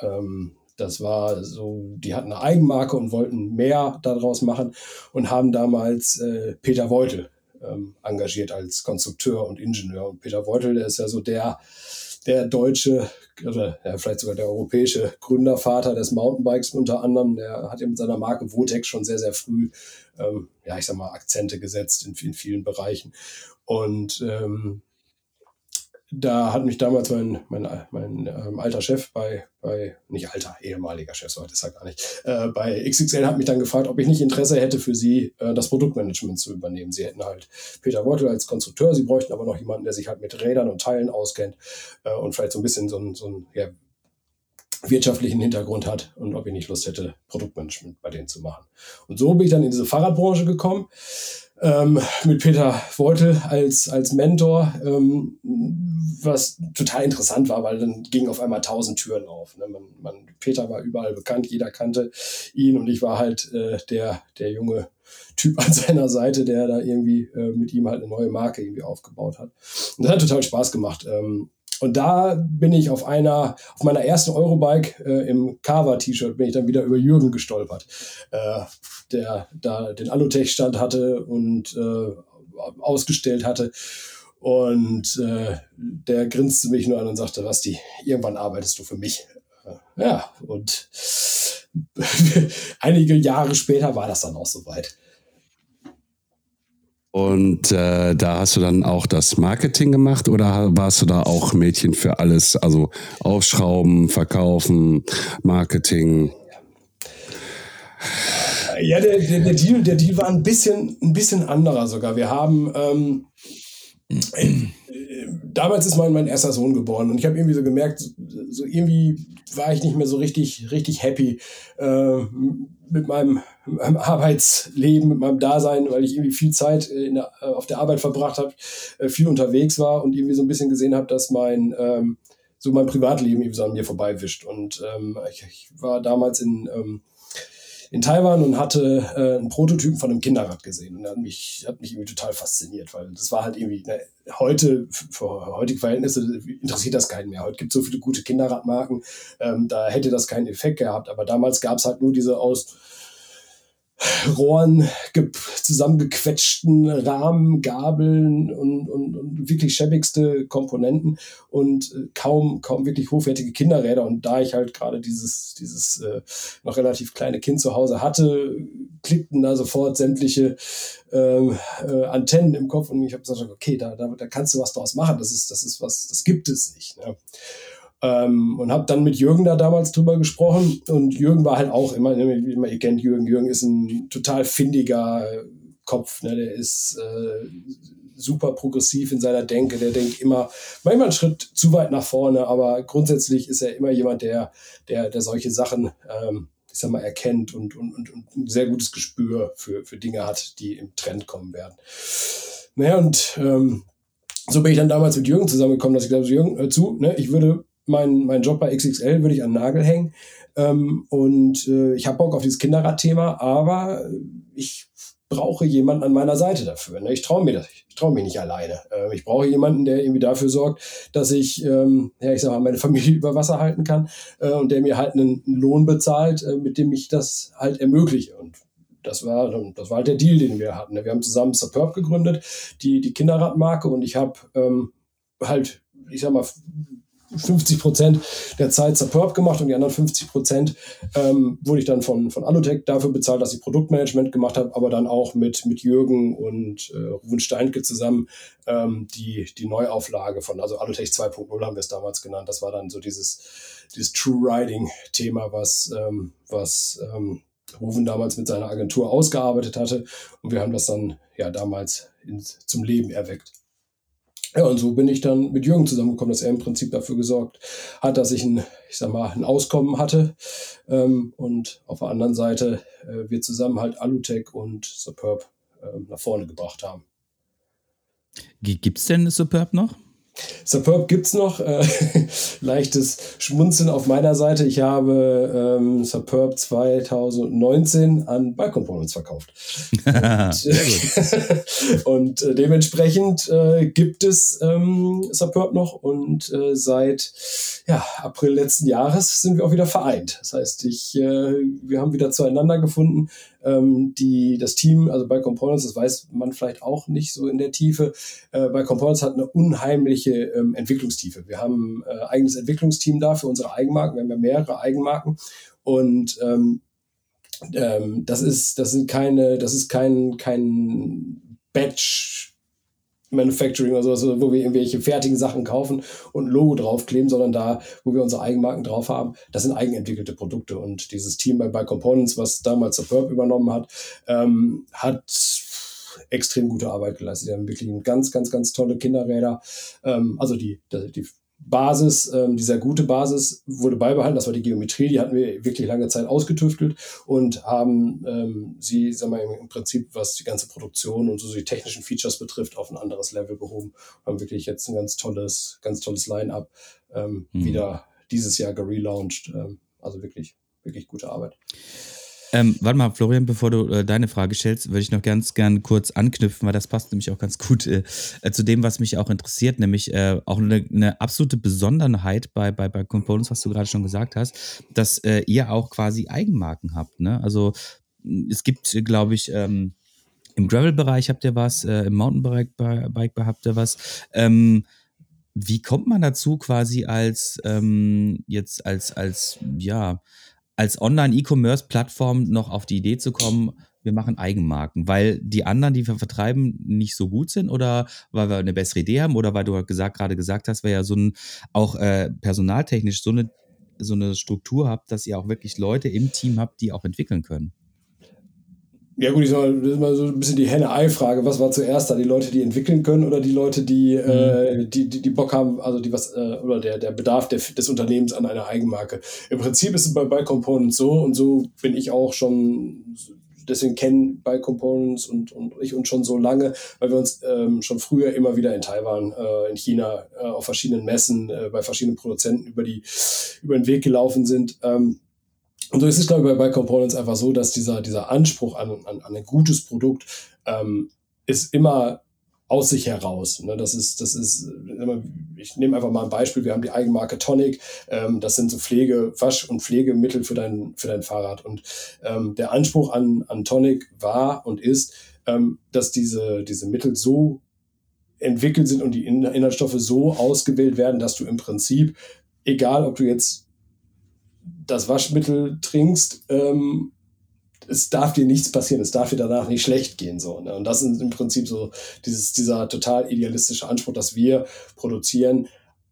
Ähm, das war so, die hatten eine Eigenmarke und wollten mehr daraus machen und haben damals äh, Peter Weutel ähm, engagiert als Konstrukteur und Ingenieur. Und Peter Weutel, der ist ja so der, der deutsche oder ja, vielleicht sogar der europäische Gründervater des Mountainbikes unter anderem. Der hat ja mit seiner Marke Votex schon sehr, sehr früh, ähm, ja, ich sag mal, Akzente gesetzt in, in vielen Bereichen. Und ähm, da hat mich damals mein, mein, mein ähm, alter Chef bei, bei, nicht alter, ehemaliger Chef, so das ja gar nicht, äh, bei XXL hat mich dann gefragt, ob ich nicht Interesse hätte für sie, äh, das Produktmanagement zu übernehmen. Sie hätten halt Peter Wortel als Konstrukteur, sie bräuchten aber noch jemanden, der sich halt mit Rädern und Teilen auskennt äh, und vielleicht so ein bisschen so ein, so ein ja, wirtschaftlichen Hintergrund hat und ob ich nicht Lust hätte, Produktmanagement bei denen zu machen. Und so bin ich dann in diese Fahrradbranche gekommen ähm, mit Peter Beutel als, als Mentor, ähm, was total interessant war, weil dann gingen auf einmal tausend Türen auf. Ne? Man, man, Peter war überall bekannt, jeder kannte ihn und ich war halt äh, der, der junge Typ an seiner Seite, der da irgendwie äh, mit ihm halt eine neue Marke irgendwie aufgebaut hat. Und das hat total Spaß gemacht. Ähm, und da bin ich auf einer, auf meiner ersten Eurobike äh, im Carver-T-Shirt bin ich dann wieder über Jürgen gestolpert, äh, der da den Alutech-Stand hatte und äh, ausgestellt hatte. Und äh, der grinste mich nur an und sagte, Basti, irgendwann arbeitest du für mich. Ja, und einige Jahre später war das dann auch soweit. Und äh, da hast du dann auch das Marketing gemacht oder warst du da auch Mädchen für alles? Also aufschrauben, verkaufen, Marketing? Ja, der, der, der, Deal, der Deal war ein bisschen, ein bisschen anderer sogar. Wir haben ähm, damals ist mein, mein erster Sohn geboren und ich habe irgendwie so gemerkt, so irgendwie war ich nicht mehr so richtig, richtig happy äh, mit meinem, meinem, Arbeitsleben, mit meinem Dasein, weil ich irgendwie viel Zeit der, äh, auf der Arbeit verbracht habe, äh, viel unterwegs war und irgendwie so ein bisschen gesehen habe, dass mein ähm, so mein Privatleben irgendwie so an mir vorbeiwischt. Und ähm, ich, ich, war damals in ähm, in Taiwan und hatte äh, einen Prototypen von einem Kinderrad gesehen. Und hat mich, hat mich irgendwie total fasziniert, weil das war halt irgendwie, ne, heute, für heutige Verhältnisse interessiert das keinen mehr. Heute gibt es so viele gute Kinderradmarken, ähm, da hätte das keinen Effekt gehabt. Aber damals gab es halt nur diese aus Rohren, zusammengequetschten Rahmen, Gabeln und, und, und wirklich schäbigste Komponenten und äh, kaum, kaum wirklich hochwertige Kinderräder. Und da ich halt gerade dieses, dieses äh, noch relativ kleine Kind zu Hause hatte, klickten da sofort sämtliche ähm, äh, Antennen im Kopf und ich habe gesagt, okay, da, da, da kannst du was draus machen. Das ist, das ist was, das gibt es nicht. Ne? Ähm, und habe dann mit Jürgen da damals drüber gesprochen und Jürgen war halt auch immer, immer ihr kennt Jürgen, Jürgen ist ein total findiger Kopf, ne? der ist äh, super progressiv in seiner Denke, der denkt immer, manchmal einen Schritt zu weit nach vorne, aber grundsätzlich ist er immer jemand, der, der, der solche Sachen, ähm, ich sag mal, erkennt und, und, und, und ein sehr gutes Gespür für, für Dinge hat, die im Trend kommen werden. Naja, und ähm, so bin ich dann damals mit Jürgen zusammengekommen, dass ich glaube, Jürgen, hör zu, ne, ich würde mein, mein Job bei XXL würde ich an den Nagel hängen. Ähm, und äh, ich habe Bock auf dieses Kinderrad-Thema, aber ich brauche jemanden an meiner Seite dafür. Ne? Ich traue mir das, ich traue mich nicht alleine. Ähm, ich brauche jemanden, der irgendwie dafür sorgt, dass ich, ähm, ja, ich sag mal, meine Familie über Wasser halten kann äh, und der mir halt einen, einen Lohn bezahlt, äh, mit dem ich das halt ermögliche. Und das war, das war halt der Deal, den wir hatten. Ne? Wir haben zusammen Superb gegründet, die, die Kinderradmarke, und ich habe ähm, halt, ich sag mal, 50 Prozent der Zeit Superb gemacht und die anderen 50 Prozent ähm, wurde ich dann von, von Alutech dafür bezahlt, dass ich Produktmanagement gemacht habe, aber dann auch mit, mit Jürgen und äh, Ruben Steinke zusammen ähm, die, die Neuauflage von, also Alutech 2.0 haben wir es damals genannt. Das war dann so dieses, dieses True Riding-Thema, was, ähm, was ähm, Ruven damals mit seiner Agentur ausgearbeitet hatte. Und wir haben das dann ja damals in, zum Leben erweckt. Ja, und so bin ich dann mit Jürgen zusammengekommen, dass er im Prinzip dafür gesorgt hat, dass ich ein, ich sag mal, ein Auskommen hatte. Ähm, und auf der anderen Seite äh, wir zusammen halt Alutech und Superb äh, nach vorne gebracht haben. Gibt es denn Superb noch? Superb gibt es noch. Äh, leichtes Schmunzeln auf meiner Seite. Ich habe ähm, Superb 2019 an Bike Components verkauft. und, und äh, dementsprechend äh, gibt es ähm, Superb noch und äh, seit ja, April letzten Jahres sind wir auch wieder vereint. Das heißt, ich, äh, wir haben wieder zueinander gefunden. Ähm, die, das Team, also bei Components, das weiß man vielleicht auch nicht so in der Tiefe, äh, bei Components hat eine unheimliche ähm, Entwicklungstiefe. Wir haben ein äh, eigenes Entwicklungsteam da für unsere Eigenmarken. Wir haben ja mehrere Eigenmarken und ähm, ähm, das ist, das sind keine, das ist kein, kein Batch Manufacturing oder sowas, wo wir irgendwelche fertigen Sachen kaufen und ein Logo draufkleben, sondern da, wo wir unsere Eigenmarken drauf haben, das sind eigenentwickelte Produkte. Und dieses Team bei Buy Components, was damals Superb übernommen hat, ähm, hat extrem gute Arbeit geleistet. Die haben wirklich ganz, ganz, ganz tolle Kinderräder. Ähm, also die, die Basis, ähm, dieser gute Basis wurde beibehalten. Das war die Geometrie, die hatten wir wirklich lange Zeit ausgetüftelt und haben ähm, sie, sagen wir im Prinzip, was die ganze Produktion und so die technischen Features betrifft, auf ein anderes Level gehoben. Haben wirklich jetzt ein ganz tolles, ganz tolles Line-up ähm, mhm. wieder dieses Jahr gelauncht. Ähm, also wirklich, wirklich gute Arbeit. Ähm, warte mal, Florian, bevor du äh, deine Frage stellst, würde ich noch ganz gern kurz anknüpfen, weil das passt nämlich auch ganz gut äh, äh, zu dem, was mich auch interessiert, nämlich äh, auch eine, eine, absolute Besonderheit bei, bei, bei Components, was du gerade schon gesagt hast, dass äh, ihr auch quasi Eigenmarken habt. Ne? Also es gibt, glaube ich, ähm, im Gravel-Bereich habt ihr was, äh, im Mountainbike habt ihr was. Ähm, wie kommt man dazu, quasi als ähm, jetzt als, als, ja, als Online-E-Commerce-Plattform noch auf die Idee zu kommen, wir machen Eigenmarken, weil die anderen, die wir vertreiben, nicht so gut sind oder weil wir eine bessere Idee haben oder weil du gesagt, gerade gesagt hast, weil ja so ein, auch äh, personaltechnisch so eine, so eine Struktur habt, dass ihr auch wirklich Leute im Team habt, die auch entwickeln können. Ja gut, ich sag mal, das ist mal so ein bisschen die Henne-Ei-Frage. Was war zuerst da? Die Leute, die entwickeln können oder die Leute, die, mhm. äh, die, die, die Bock haben, also die was, äh, oder der, der Bedarf der, des Unternehmens an einer Eigenmarke. Im Prinzip ist es bei Buy Components so und so bin ich auch schon, deswegen kennen Buy Components und, und ich uns schon so lange, weil wir uns ähm, schon früher immer wieder in Taiwan, äh, in China, äh, auf verschiedenen Messen, äh, bei verschiedenen Produzenten über, die, über den Weg gelaufen sind. Ähm, und so ist es, glaube ich, bei, bei Components einfach so, dass dieser, dieser Anspruch an, an, an ein gutes Produkt ähm, ist immer aus sich heraus. Ne? Das ist, das ist, ich nehme einfach mal ein Beispiel, wir haben die Eigenmarke Tonic, ähm, das sind so Pflege, Wasch- und Pflegemittel für dein, für dein Fahrrad. Und ähm, der Anspruch an, an Tonic war und ist, ähm, dass diese, diese Mittel so entwickelt sind und die Inhaltsstoffe so ausgewählt werden, dass du im Prinzip, egal ob du jetzt das Waschmittel trinkst, ähm, es darf dir nichts passieren, es darf dir danach nicht schlecht gehen. So, ne? Und das ist im Prinzip so dieses, dieser total idealistische Anspruch, dass wir produzieren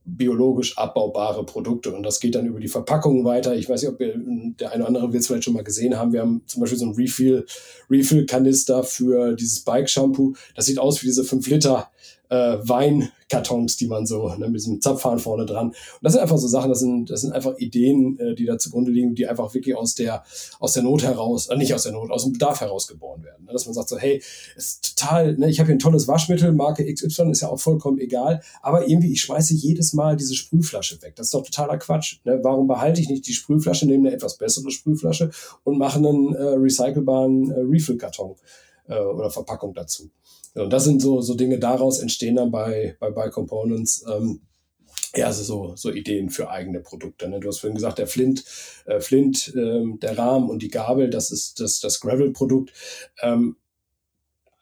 biologisch abbaubare Produkte. Und das geht dann über die Verpackung weiter. Ich weiß nicht, ob ihr, der eine oder andere wird es vielleicht schon mal gesehen haben. Wir haben zum Beispiel so ein Refill, Refill-Kanister für dieses Bike-Shampoo. Das sieht aus wie diese 5 Liter äh, Weinkartons, die man so ne, mit diesem Zapfhahn vorne dran. Und das sind einfach so Sachen, das sind, das sind einfach Ideen, äh, die da zugrunde liegen, die einfach wirklich aus der, aus der Not heraus, äh, nicht aus der Not, aus dem Bedarf heraus geboren werden. Ne? Dass man sagt so, hey, ist total, ne, ich habe hier ein tolles Waschmittel, Marke XY ist ja auch vollkommen egal, aber irgendwie, ich schmeiße jedes Mal diese Sprühflasche weg. Das ist doch totaler Quatsch. Ne? Warum behalte ich nicht die Sprühflasche, nehme eine etwas bessere Sprühflasche und mache einen äh, recycelbaren äh, Refill-Karton äh, oder Verpackung dazu? Und das sind so, so Dinge, daraus entstehen dann bei, bei, bei Components. Ähm, ja, also so, so Ideen für eigene Produkte. Ne? Du hast vorhin gesagt, der Flint, äh, Flint, ähm, der Rahmen und die Gabel, das ist das, das Gravel-Produkt. Ähm,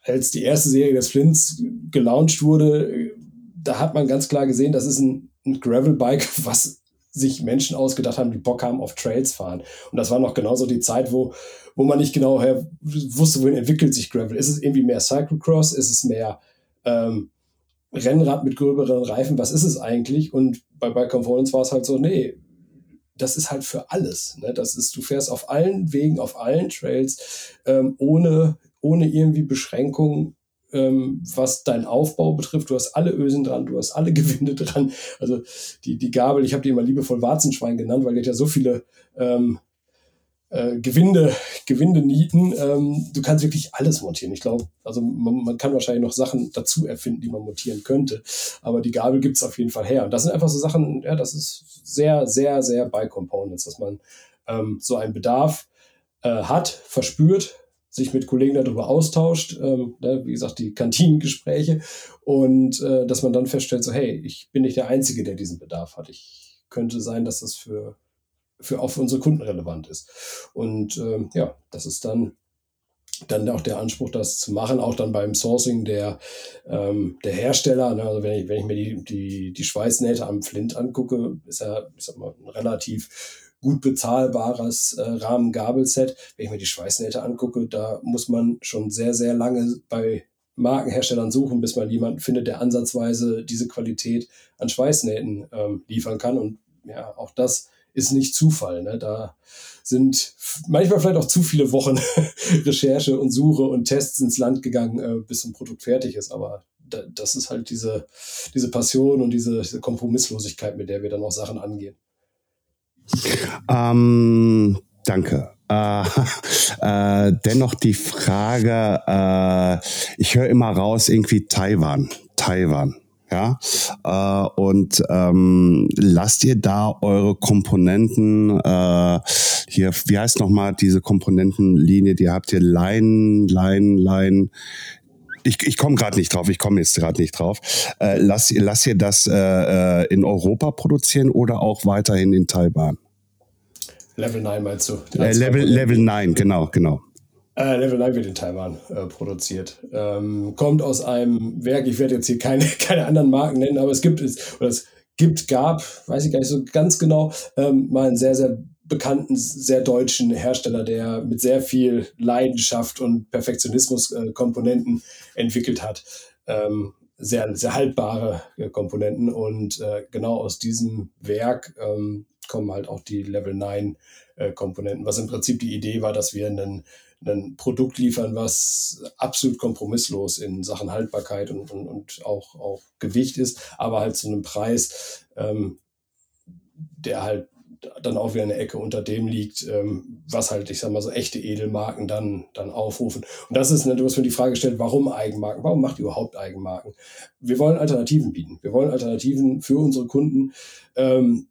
als die erste Serie des Flints gelauncht wurde, da hat man ganz klar gesehen, das ist ein, ein Gravel-Bike, was sich Menschen ausgedacht haben, die Bock haben auf Trails fahren. Und das war noch genauso die Zeit, wo, wo man nicht genau her wusste, wohin entwickelt sich Gravel. Ist es irgendwie mehr Cyclocross? Ist es mehr ähm, Rennrad mit gröberen Reifen? Was ist es eigentlich? Und bei, bei Components war es halt so, nee, das ist halt für alles. Ne? Das ist, du fährst auf allen Wegen, auf allen Trails, ähm, ohne, ohne irgendwie Beschränkungen ähm, was deinen Aufbau betrifft. Du hast alle Ösen dran, du hast alle Gewinde dran. Also die, die Gabel, ich habe die immer liebevoll Warzenschwein genannt, weil die hat ja so viele ähm, äh, Gewinde, Gewindenieten. Ähm, du kannst wirklich alles montieren. Ich glaube, also man, man, kann wahrscheinlich noch Sachen dazu erfinden, die man montieren könnte. Aber die Gabel gibt es auf jeden Fall her. Und das sind einfach so Sachen, ja, das ist sehr, sehr, sehr bei Components, dass man ähm, so einen Bedarf äh, hat, verspürt, sich mit Kollegen darüber austauscht, ähm, ne, wie gesagt, die Kantinengespräche und äh, dass man dann feststellt, so hey, ich bin nicht der Einzige, der diesen Bedarf hat. Ich könnte sein, dass das für, für auch für unsere Kunden relevant ist. Und ähm, ja, das ist dann dann auch der Anspruch, das zu machen, auch dann beim Sourcing der, ähm, der Hersteller. Ne? Also wenn ich, wenn ich mir die, die, die Schweißnähte am Flint angucke, ist er, ich sag mal, ein relativ gut bezahlbares äh, Rahmengabelset. Wenn ich mir die Schweißnähte angucke, da muss man schon sehr, sehr lange bei Markenherstellern suchen, bis man jemanden findet, der ansatzweise diese Qualität an Schweißnähten ähm, liefern kann. Und ja, auch das ist nicht Zufall. Ne? Da sind manchmal vielleicht auch zu viele Wochen Recherche und Suche und Tests ins Land gegangen, äh, bis ein Produkt fertig ist. Aber da, das ist halt diese, diese Passion und diese, diese Kompromisslosigkeit, mit der wir dann auch Sachen angehen. Ähm, danke. Äh, äh, dennoch die Frage, äh, ich höre immer raus, irgendwie Taiwan. Taiwan. Ja, äh, und ähm, lasst ihr da eure Komponenten äh, hier, wie heißt nochmal diese Komponentenlinie, die habt ihr Line, Line, Line, ich, ich komme gerade nicht drauf, ich komme jetzt gerade nicht drauf. Äh, lass, lass ihr das äh, äh, in Europa produzieren oder auch weiterhin in Taiwan? Level 9 meinst du? Äh, Level, Level 9, genau, genau. Äh, Level 9 wird in Taiwan äh, produziert. Ähm, kommt aus einem Werk, ich werde jetzt hier keine, keine anderen Marken nennen, aber es gibt es, oder es gibt, gab, weiß ich gar nicht so ganz genau, ähm, mal einen sehr, sehr bekannten, sehr deutschen Hersteller, der mit sehr viel Leidenschaft und Perfektionismus-Komponenten äh, entwickelt hat. Ähm, sehr, sehr haltbare äh, Komponenten und äh, genau aus diesem Werk ähm, kommen halt auch die Level 9 äh, Komponenten, was im Prinzip die Idee war, dass wir einen, ein Produkt liefern, was absolut kompromisslos in Sachen Haltbarkeit und, und, und auch, auch Gewicht ist, aber halt zu einem Preis, ähm, der halt dann auch wieder eine Ecke unter dem liegt, ähm, was halt, ich sag mal, so echte Edelmarken dann, dann aufrufen. Und das ist, ne, du hast mir die Frage gestellt, warum Eigenmarken? Warum macht ihr überhaupt Eigenmarken? Wir wollen Alternativen bieten. Wir wollen Alternativen für unsere Kunden. Ähm,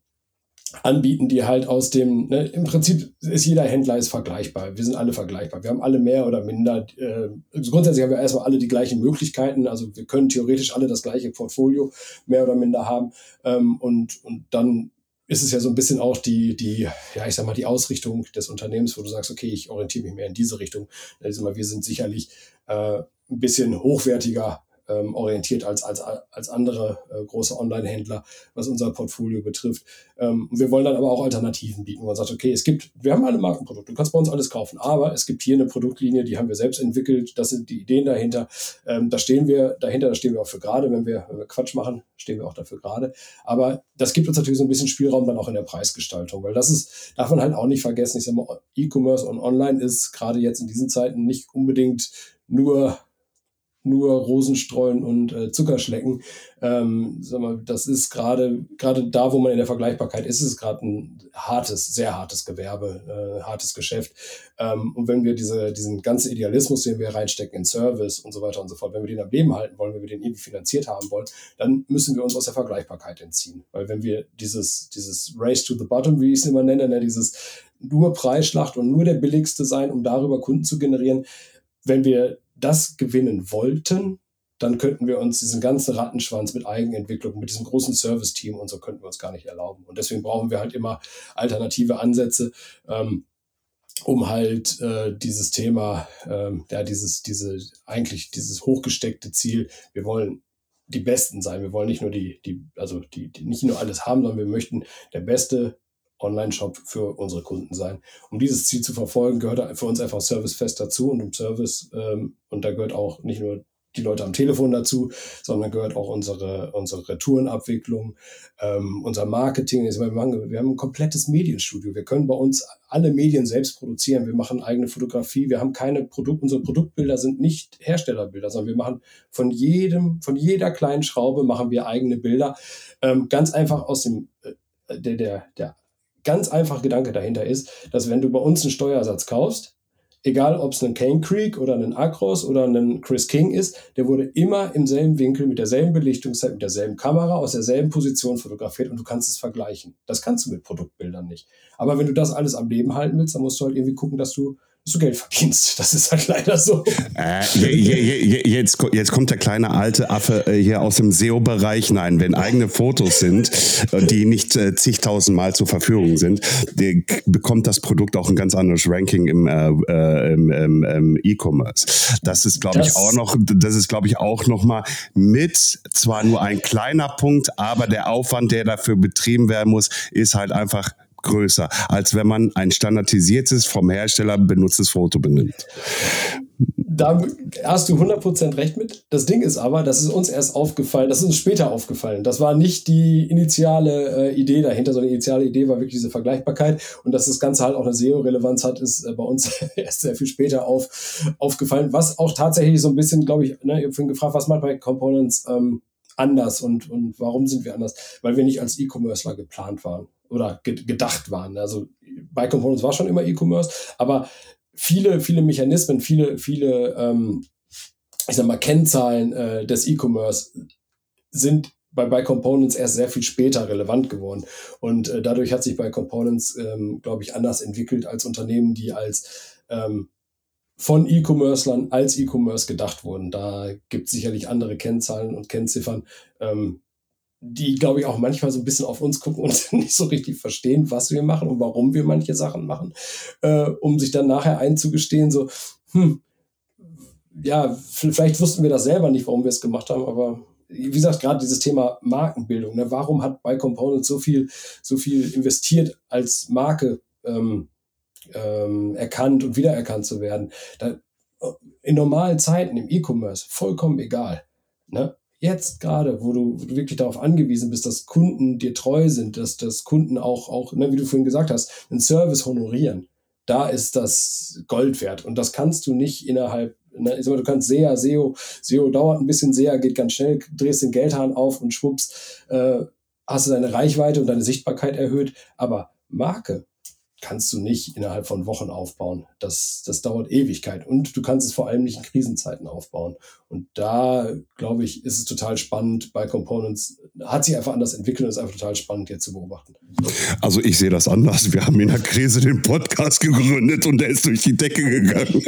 anbieten, die halt aus dem, ne, im Prinzip ist jeder Händler ist vergleichbar. Wir sind alle vergleichbar. Wir haben alle mehr oder minder, äh, also grundsätzlich haben wir erstmal alle die gleichen Möglichkeiten. Also wir können theoretisch alle das gleiche Portfolio mehr oder minder haben. Ähm, und, und dann ist es ja so ein bisschen auch die, die, ja, ich sag mal, die Ausrichtung des Unternehmens, wo du sagst, okay, ich orientiere mich mehr in diese Richtung. Also wir sind sicherlich äh, ein bisschen hochwertiger ähm, orientiert als, als, als andere äh, große Online-Händler, was unser Portfolio betrifft. Ähm, wir wollen dann aber auch Alternativen bieten, man sagt, okay, es gibt, wir haben alle Markenprodukte, du kannst bei uns alles kaufen, aber es gibt hier eine Produktlinie, die haben wir selbst entwickelt, das sind die Ideen dahinter, ähm, da stehen wir dahinter, da stehen wir auch für gerade, wenn wir, wenn wir Quatsch machen, stehen wir auch dafür gerade. Aber das gibt uns natürlich so ein bisschen Spielraum dann auch in der Preisgestaltung, weil das ist, darf man halt auch nicht vergessen, ich sag mal, E-Commerce und Online ist gerade jetzt in diesen Zeiten nicht unbedingt nur nur Rosenstreuen und äh, Zuckerschlecken. Ähm, sag mal, das ist gerade gerade da, wo man in der Vergleichbarkeit ist, ist es gerade ein hartes, sehr hartes Gewerbe, äh, hartes Geschäft. Ähm, und wenn wir diese, diesen ganzen Idealismus, den wir reinstecken in Service und so weiter und so fort, wenn wir den am Leben halten wollen, wenn wir den irgendwie finanziert haben wollen, dann müssen wir uns aus der Vergleichbarkeit entziehen. Weil wenn wir dieses, dieses Race to the Bottom, wie ich es immer nenne, ne, dieses nur Preisschlacht und nur der billigste sein, um darüber Kunden zu generieren, wenn wir das gewinnen wollten, dann könnten wir uns diesen ganzen Rattenschwanz mit Eigenentwicklung, mit diesem großen Service-Team und so könnten wir uns gar nicht erlauben. Und deswegen brauchen wir halt immer alternative Ansätze, ähm, um halt äh, dieses Thema, ähm, ja, dieses, diese, eigentlich dieses hochgesteckte Ziel, wir wollen die Besten sein. Wir wollen nicht nur die, die, also die, die nicht nur alles haben, sondern wir möchten der beste Online-Shop für unsere Kunden sein. Um dieses Ziel zu verfolgen, gehört für uns einfach Service fest dazu und im Service, ähm, und da gehört auch nicht nur die Leute am Telefon dazu, sondern gehört auch unsere, unsere Retourenabwicklung, ähm, unser Marketing. Wir haben ein komplettes Medienstudio. Wir können bei uns alle Medien selbst produzieren. Wir machen eigene Fotografie. Wir haben keine Produkt, unsere Produktbilder sind nicht Herstellerbilder, sondern wir machen von jedem, von jeder kleinen Schraube machen wir eigene Bilder. Ähm, ganz einfach aus dem, äh, der, der, der ganz einfacher Gedanke dahinter ist, dass wenn du bei uns einen Steuersatz kaufst, egal ob es ein Cane Creek oder ein Acros oder ein Chris King ist, der wurde immer im selben Winkel, mit derselben Belichtungszeit, mit derselben Kamera, aus derselben Position fotografiert und du kannst es vergleichen. Das kannst du mit Produktbildern nicht. Aber wenn du das alles am Leben halten willst, dann musst du halt irgendwie gucken, dass du dass du Geld verdienst. Das ist halt leider so. Äh, jetzt, jetzt kommt der kleine alte Affe äh, hier aus dem SEO-Bereich. Nein, wenn eigene Fotos sind, äh, die nicht äh, zigtausend Mal zur Verfügung sind, bekommt das Produkt auch ein ganz anderes Ranking im, äh, äh im, im, im E-Commerce. Das ist, glaube ich, auch noch, das ist, glaube ich, auch noch mal mit zwar nur ein kleiner Punkt, aber der Aufwand, der dafür betrieben werden muss, ist halt einfach größer, als wenn man ein standardisiertes, vom Hersteller benutztes Foto benimmt. Da hast du 100% recht mit. Das Ding ist aber, das ist uns erst aufgefallen, das ist uns später aufgefallen. Das war nicht die initiale äh, Idee dahinter, sondern die initiale Idee war wirklich diese Vergleichbarkeit. Und dass das Ganze halt auch eine SEO-Relevanz hat, ist äh, bei uns erst sehr viel später auf, aufgefallen. Was auch tatsächlich so ein bisschen, glaube ich, ne, habe vorhin gefragt, was macht bei Components ähm, anders und, und warum sind wir anders? Weil wir nicht als E-Commercer geplant waren oder gedacht waren. Also bei Components war schon immer E-Commerce, aber viele, viele Mechanismen, viele, viele, ähm, ich sag mal, Kennzahlen äh, des E-Commerce sind bei, bei Components erst sehr viel später relevant geworden. Und äh, dadurch hat sich bei Components, ähm, glaube ich, anders entwickelt als Unternehmen, die als ähm, von E-Commercern als E-Commerce gedacht wurden. Da gibt es sicherlich andere Kennzahlen und Kennziffern, ähm, die, glaube ich, auch manchmal so ein bisschen auf uns gucken und nicht so richtig verstehen, was wir machen und warum wir manche Sachen machen, äh, um sich dann nachher einzugestehen, so, hm, ja, vielleicht wussten wir das selber nicht, warum wir es gemacht haben, aber wie gesagt, gerade dieses Thema Markenbildung, ne, warum hat Buy Components so viel, so viel investiert als Marke ähm, ähm, erkannt und wiedererkannt zu werden? Da, in normalen Zeiten im E-Commerce vollkommen egal. Ne? Jetzt gerade, wo du, wo du, wirklich darauf angewiesen bist, dass Kunden dir treu sind, dass, dass Kunden auch, auch ne, wie du vorhin gesagt hast, einen Service honorieren, da ist das Gold wert. Und das kannst du nicht innerhalb, ne, ich sag mal, du kannst SEA, SEO, SEO dauert ein bisschen, SEA geht ganz schnell, drehst den Geldhahn auf und schwupps, äh, hast du deine Reichweite und deine Sichtbarkeit erhöht. Aber Marke, kannst du nicht innerhalb von Wochen aufbauen. Das, das dauert Ewigkeit. Und du kannst es vor allem nicht in Krisenzeiten aufbauen. Und da, glaube ich, ist es total spannend bei Components. Hat sich einfach anders entwickelt und ist einfach total spannend jetzt zu beobachten. Also ich sehe das anders. Wir haben in der Krise den Podcast gegründet und der ist durch die Decke gegangen.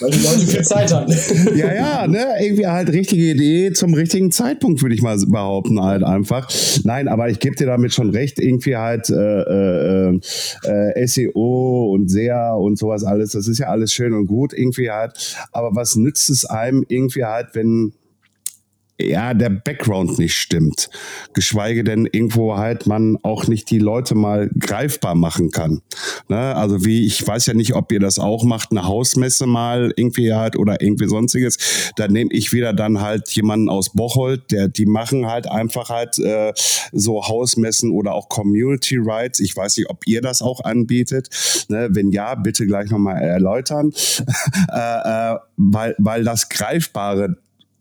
Weil die Leute viel Zeit hatten. ja, ja, ne? Irgendwie halt richtige Idee zum richtigen Zeitpunkt, würde ich mal behaupten, halt einfach. Nein, aber ich gebe dir damit schon recht, irgendwie halt äh, äh, äh, SEO und SEA und sowas alles, das ist ja alles schön und gut, irgendwie halt. Aber was nützt es einem irgendwie halt, wenn ja, der Background nicht stimmt. Geschweige denn irgendwo halt man auch nicht die Leute mal greifbar machen kann. Ne? Also wie, ich weiß ja nicht, ob ihr das auch macht, eine Hausmesse mal irgendwie halt oder irgendwie sonstiges. Da nehme ich wieder dann halt jemanden aus Bocholt, der, die machen halt einfach halt äh, so Hausmessen oder auch Community Rides. Ich weiß nicht, ob ihr das auch anbietet. Ne? Wenn ja, bitte gleich nochmal erläutern. äh, äh, weil, weil das Greifbare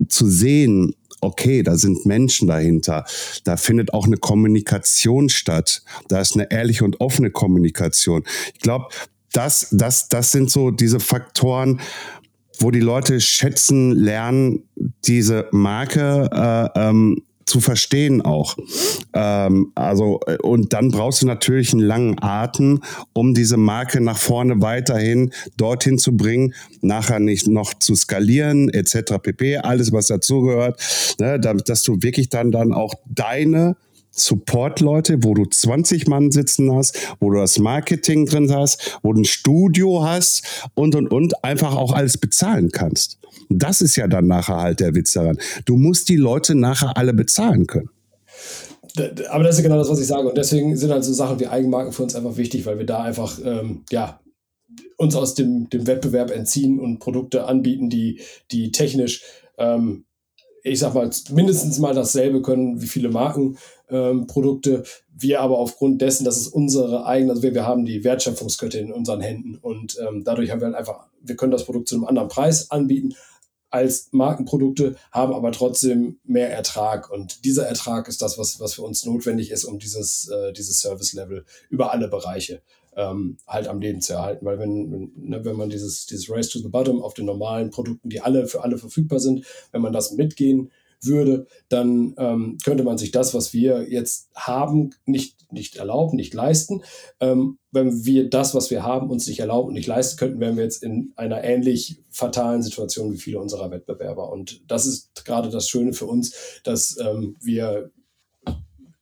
zu sehen okay, da sind Menschen dahinter. Da findet auch eine Kommunikation statt. Da ist eine ehrliche und offene Kommunikation. Ich glaube, das, das, das sind so diese Faktoren, wo die Leute schätzen, lernen, diese Marke äh, ähm, zu verstehen auch. Ähm, also, äh, und dann brauchst du natürlich einen langen Atem, um diese Marke nach vorne weiterhin dorthin zu bringen, nachher nicht noch zu skalieren, etc. pp. Alles, was dazugehört, ne, dass du wirklich dann, dann auch deine Support-Leute, wo du 20 Mann sitzen hast, wo du das Marketing drin hast, wo du ein Studio hast und und und einfach auch alles bezahlen kannst. Das ist ja dann nachher halt der Witz daran. Du musst die Leute nachher alle bezahlen können. Aber das ist genau das, was ich sage. Und deswegen sind halt so Sachen wie Eigenmarken für uns einfach wichtig, weil wir da einfach, ähm, ja, uns aus dem, dem Wettbewerb entziehen und Produkte anbieten, die, die technisch, ähm, ich sag mal, mindestens mal dasselbe können wie viele Markenprodukte. Ähm, wir aber aufgrund dessen, dass es unsere eigene, also wir, wir haben die Wertschöpfungskette in unseren Händen und ähm, dadurch haben wir halt einfach, wir können das Produkt zu einem anderen Preis anbieten, als Markenprodukte, haben aber trotzdem mehr Ertrag. Und dieser Ertrag ist das, was, was für uns notwendig ist, um dieses, äh, dieses Service-Level über alle Bereiche ähm, halt am Leben zu erhalten. Weil wenn, wenn, ne, wenn man dieses, dieses Race to the Bottom auf den normalen Produkten, die alle für alle verfügbar sind, wenn man das mitgehen würde, dann ähm, könnte man sich das, was wir jetzt haben, nicht, nicht erlauben, nicht leisten. Ähm, wenn wir das, was wir haben, uns nicht erlauben und nicht leisten könnten, wären wir jetzt in einer ähnlich fatalen Situation wie viele unserer Wettbewerber. Und das ist gerade das Schöne für uns, dass ähm, wir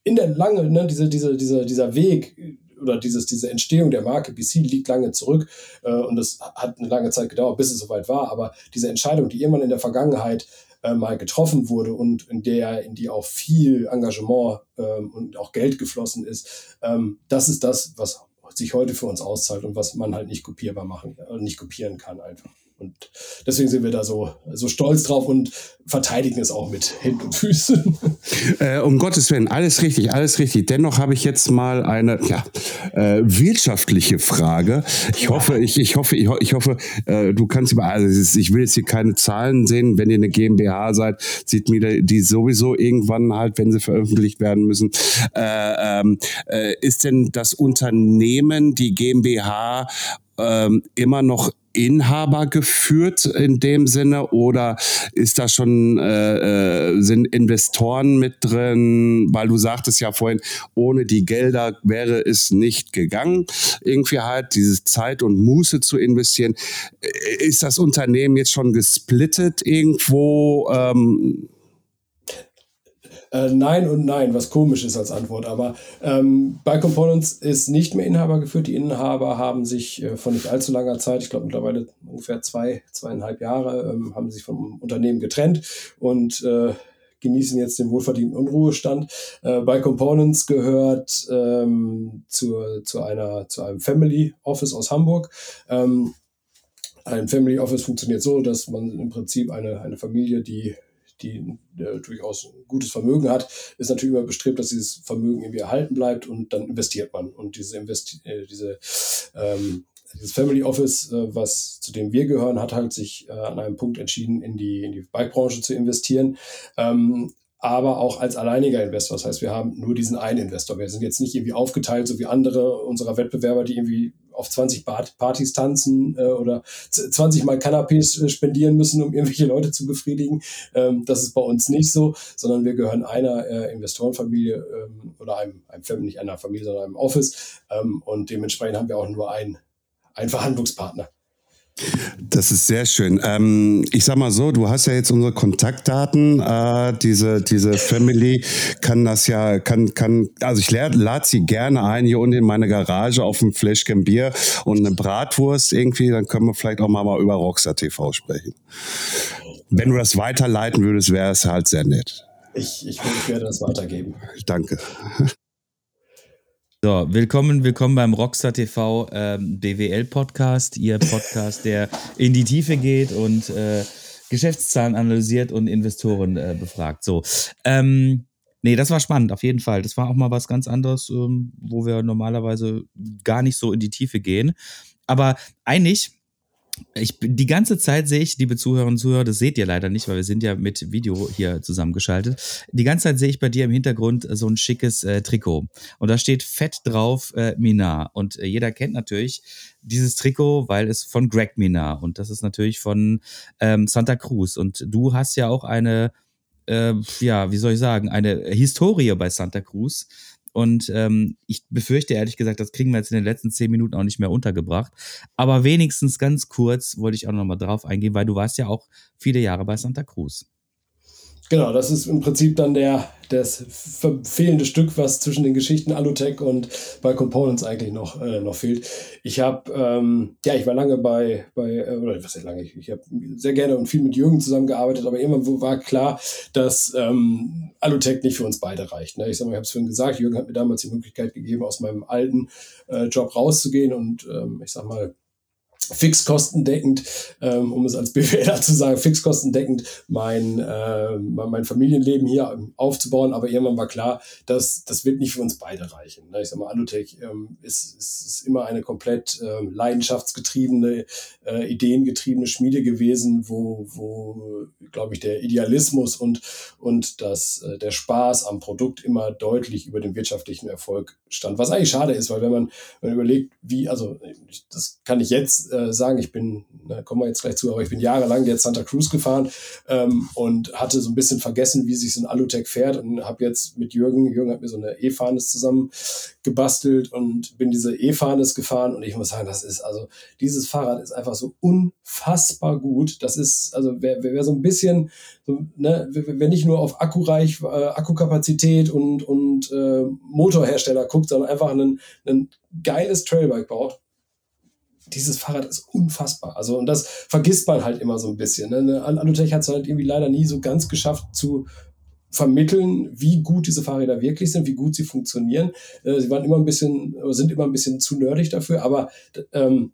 in der lange, ne, diese, diese, dieser, dieser Weg oder dieses, diese Entstehung der Marke BC liegt lange zurück äh, und es hat eine lange Zeit gedauert, bis es soweit war. Aber diese Entscheidung, die irgendwann in der Vergangenheit äh, mal getroffen wurde und in der, in die auch viel Engagement ähm, und auch Geld geflossen ist, ähm, das ist das, was sich heute für uns auszahlt und was man halt nicht kopierbar machen, äh, nicht kopieren kann einfach. Und deswegen sind wir da so, so stolz drauf und verteidigen es auch mit Händen und Füßen. Äh, um Gottes Willen, alles richtig, alles richtig. Dennoch habe ich jetzt mal eine ja, äh, wirtschaftliche Frage. Ich ja. hoffe, ich, ich hoffe, ich, ich hoffe, äh, du kannst über, also ich will jetzt hier keine Zahlen sehen. Wenn ihr eine GmbH seid, sieht mir die sowieso irgendwann halt, wenn sie veröffentlicht werden müssen. Äh, ähm, äh, ist denn das Unternehmen, die GmbH, ähm, immer noch Inhaber geführt in dem Sinne oder ist da schon äh, äh, sind Investoren mit drin, weil du sagtest ja vorhin, ohne die Gelder wäre es nicht gegangen, irgendwie halt diese Zeit und Muße zu investieren. Äh, ist das Unternehmen jetzt schon gesplittet irgendwo? Ähm, äh, nein und nein, was komisch ist als Antwort. Aber ähm, bei Components ist nicht mehr Inhaber geführt. Die Inhaber haben sich äh, von nicht allzu langer Zeit, ich glaube mittlerweile ungefähr zwei, zweieinhalb Jahre, ähm, haben sich vom Unternehmen getrennt und äh, genießen jetzt den wohlverdienten Unruhestand. Äh, bei Components gehört ähm, zu, zu, einer, zu einem Family Office aus Hamburg. Ähm, ein Family Office funktioniert so, dass man im Prinzip eine, eine Familie, die die äh, durchaus ein gutes Vermögen hat, ist natürlich immer bestrebt, dass dieses Vermögen irgendwie erhalten bleibt und dann investiert man. Und diese, Investi äh, diese ähm, dieses Family Office, äh, was zu dem wir gehören, hat halt sich äh, an einem Punkt entschieden, in die, in die Bike-Branche zu investieren. Ähm, aber auch als alleiniger Investor. Das heißt, wir haben nur diesen einen Investor. Wir sind jetzt nicht irgendwie aufgeteilt, so wie andere unserer Wettbewerber, die irgendwie auf 20 Partys tanzen äh, oder 20 Mal Canapés äh, spendieren müssen, um irgendwelche Leute zu befriedigen. Ähm, das ist bei uns nicht so, sondern wir gehören einer äh, Investorenfamilie ähm, oder einem, einem nicht einer Familie, sondern einem Office. Ähm, und dementsprechend haben wir auch nur einen, einen Verhandlungspartner. Das ist sehr schön. Ähm, ich sag mal so, du hast ja jetzt unsere Kontaktdaten. Äh, diese, diese Family kann das ja, kann, kann, also ich lade sie gerne ein hier unten in meine Garage auf ein Fläschchen Bier und eine Bratwurst irgendwie. Dann können wir vielleicht auch mal, mal über Rockstar TV sprechen. Wenn du das weiterleiten würdest, wäre es halt sehr nett. Ich, ich, ich werde das weitergeben. Danke. So, willkommen, willkommen beim Rockstar TV ähm, BWL Podcast, Ihr Podcast, der in die Tiefe geht und äh, Geschäftszahlen analysiert und Investoren äh, befragt. So, ähm, nee, das war spannend, auf jeden Fall. Das war auch mal was ganz anderes, ähm, wo wir normalerweise gar nicht so in die Tiefe gehen. Aber eigentlich ich, die ganze Zeit sehe ich, liebe Zuhörerinnen und Zuhörer, das seht ihr leider nicht, weil wir sind ja mit Video hier zusammengeschaltet. Die ganze Zeit sehe ich bei dir im Hintergrund so ein schickes äh, Trikot. Und da steht fett drauf äh, Minar. Und äh, jeder kennt natürlich dieses Trikot, weil es von Greg Minar und das ist natürlich von ähm, Santa Cruz. Und du hast ja auch eine, äh, ja, wie soll ich sagen, eine Historie bei Santa Cruz und ähm, ich befürchte ehrlich gesagt, das kriegen wir jetzt in den letzten zehn Minuten auch nicht mehr untergebracht. Aber wenigstens ganz kurz wollte ich auch nochmal drauf eingehen, weil du warst ja auch viele Jahre bei Santa Cruz. Genau, das ist im Prinzip dann der, das fehlende Stück, was zwischen den Geschichten Alutech und bei Components eigentlich noch, äh, noch fehlt. Ich habe, ähm, ja, ich war lange bei, bei äh, oder was heißt lange, ich, ich habe sehr gerne und viel mit Jürgen zusammengearbeitet, aber irgendwann war klar, dass ähm, Alutech nicht für uns beide reicht. Ne? Ich sag mal, ich habe es vorhin gesagt, Jürgen hat mir damals die Möglichkeit gegeben, aus meinem alten äh, Job rauszugehen und ähm, ich sag mal, fixkostendeckend, ähm, um es als BWLer zu sagen, fixkostendeckend mein, äh, mein Familienleben hier aufzubauen. Aber irgendwann war klar, dass das wird nicht für uns beide reichen. Ne? Ich sag mal, Alutech ähm, ist, ist, ist immer eine komplett ähm, leidenschaftsgetriebene, äh, ideengetriebene Schmiede gewesen, wo, wo glaube ich, der Idealismus und, und das, äh, der Spaß am Produkt immer deutlich über dem wirtschaftlichen Erfolg stand. Was eigentlich schade ist, weil wenn man, wenn man überlegt, wie, also das kann ich jetzt äh, sagen, ich bin, da kommen wir jetzt gleich zu, aber ich bin jahrelang jetzt Santa Cruz gefahren ähm, und hatte so ein bisschen vergessen, wie sich so ein Alutech fährt und habe jetzt mit Jürgen, Jürgen hat mir so eine E-Fahnes zusammen gebastelt und bin diese E-Fahnes gefahren und ich muss sagen, das ist, also dieses Fahrrad ist einfach so unfassbar gut. Das ist, also wer, wer, so ein bisschen, so, ne, wer nicht nur auf Akkureich, äh, Akkukapazität und, und äh, Motorhersteller guckt, sondern einfach ein, ein geiles Trailbike braucht, dieses Fahrrad ist unfassbar. Also, und das vergisst man halt immer so ein bisschen. Ne? Alutech hat es halt irgendwie leider nie so ganz geschafft zu vermitteln, wie gut diese Fahrräder wirklich sind, wie gut sie funktionieren. Äh, sie waren immer ein bisschen, sind immer ein bisschen zu nerdig dafür, aber ähm,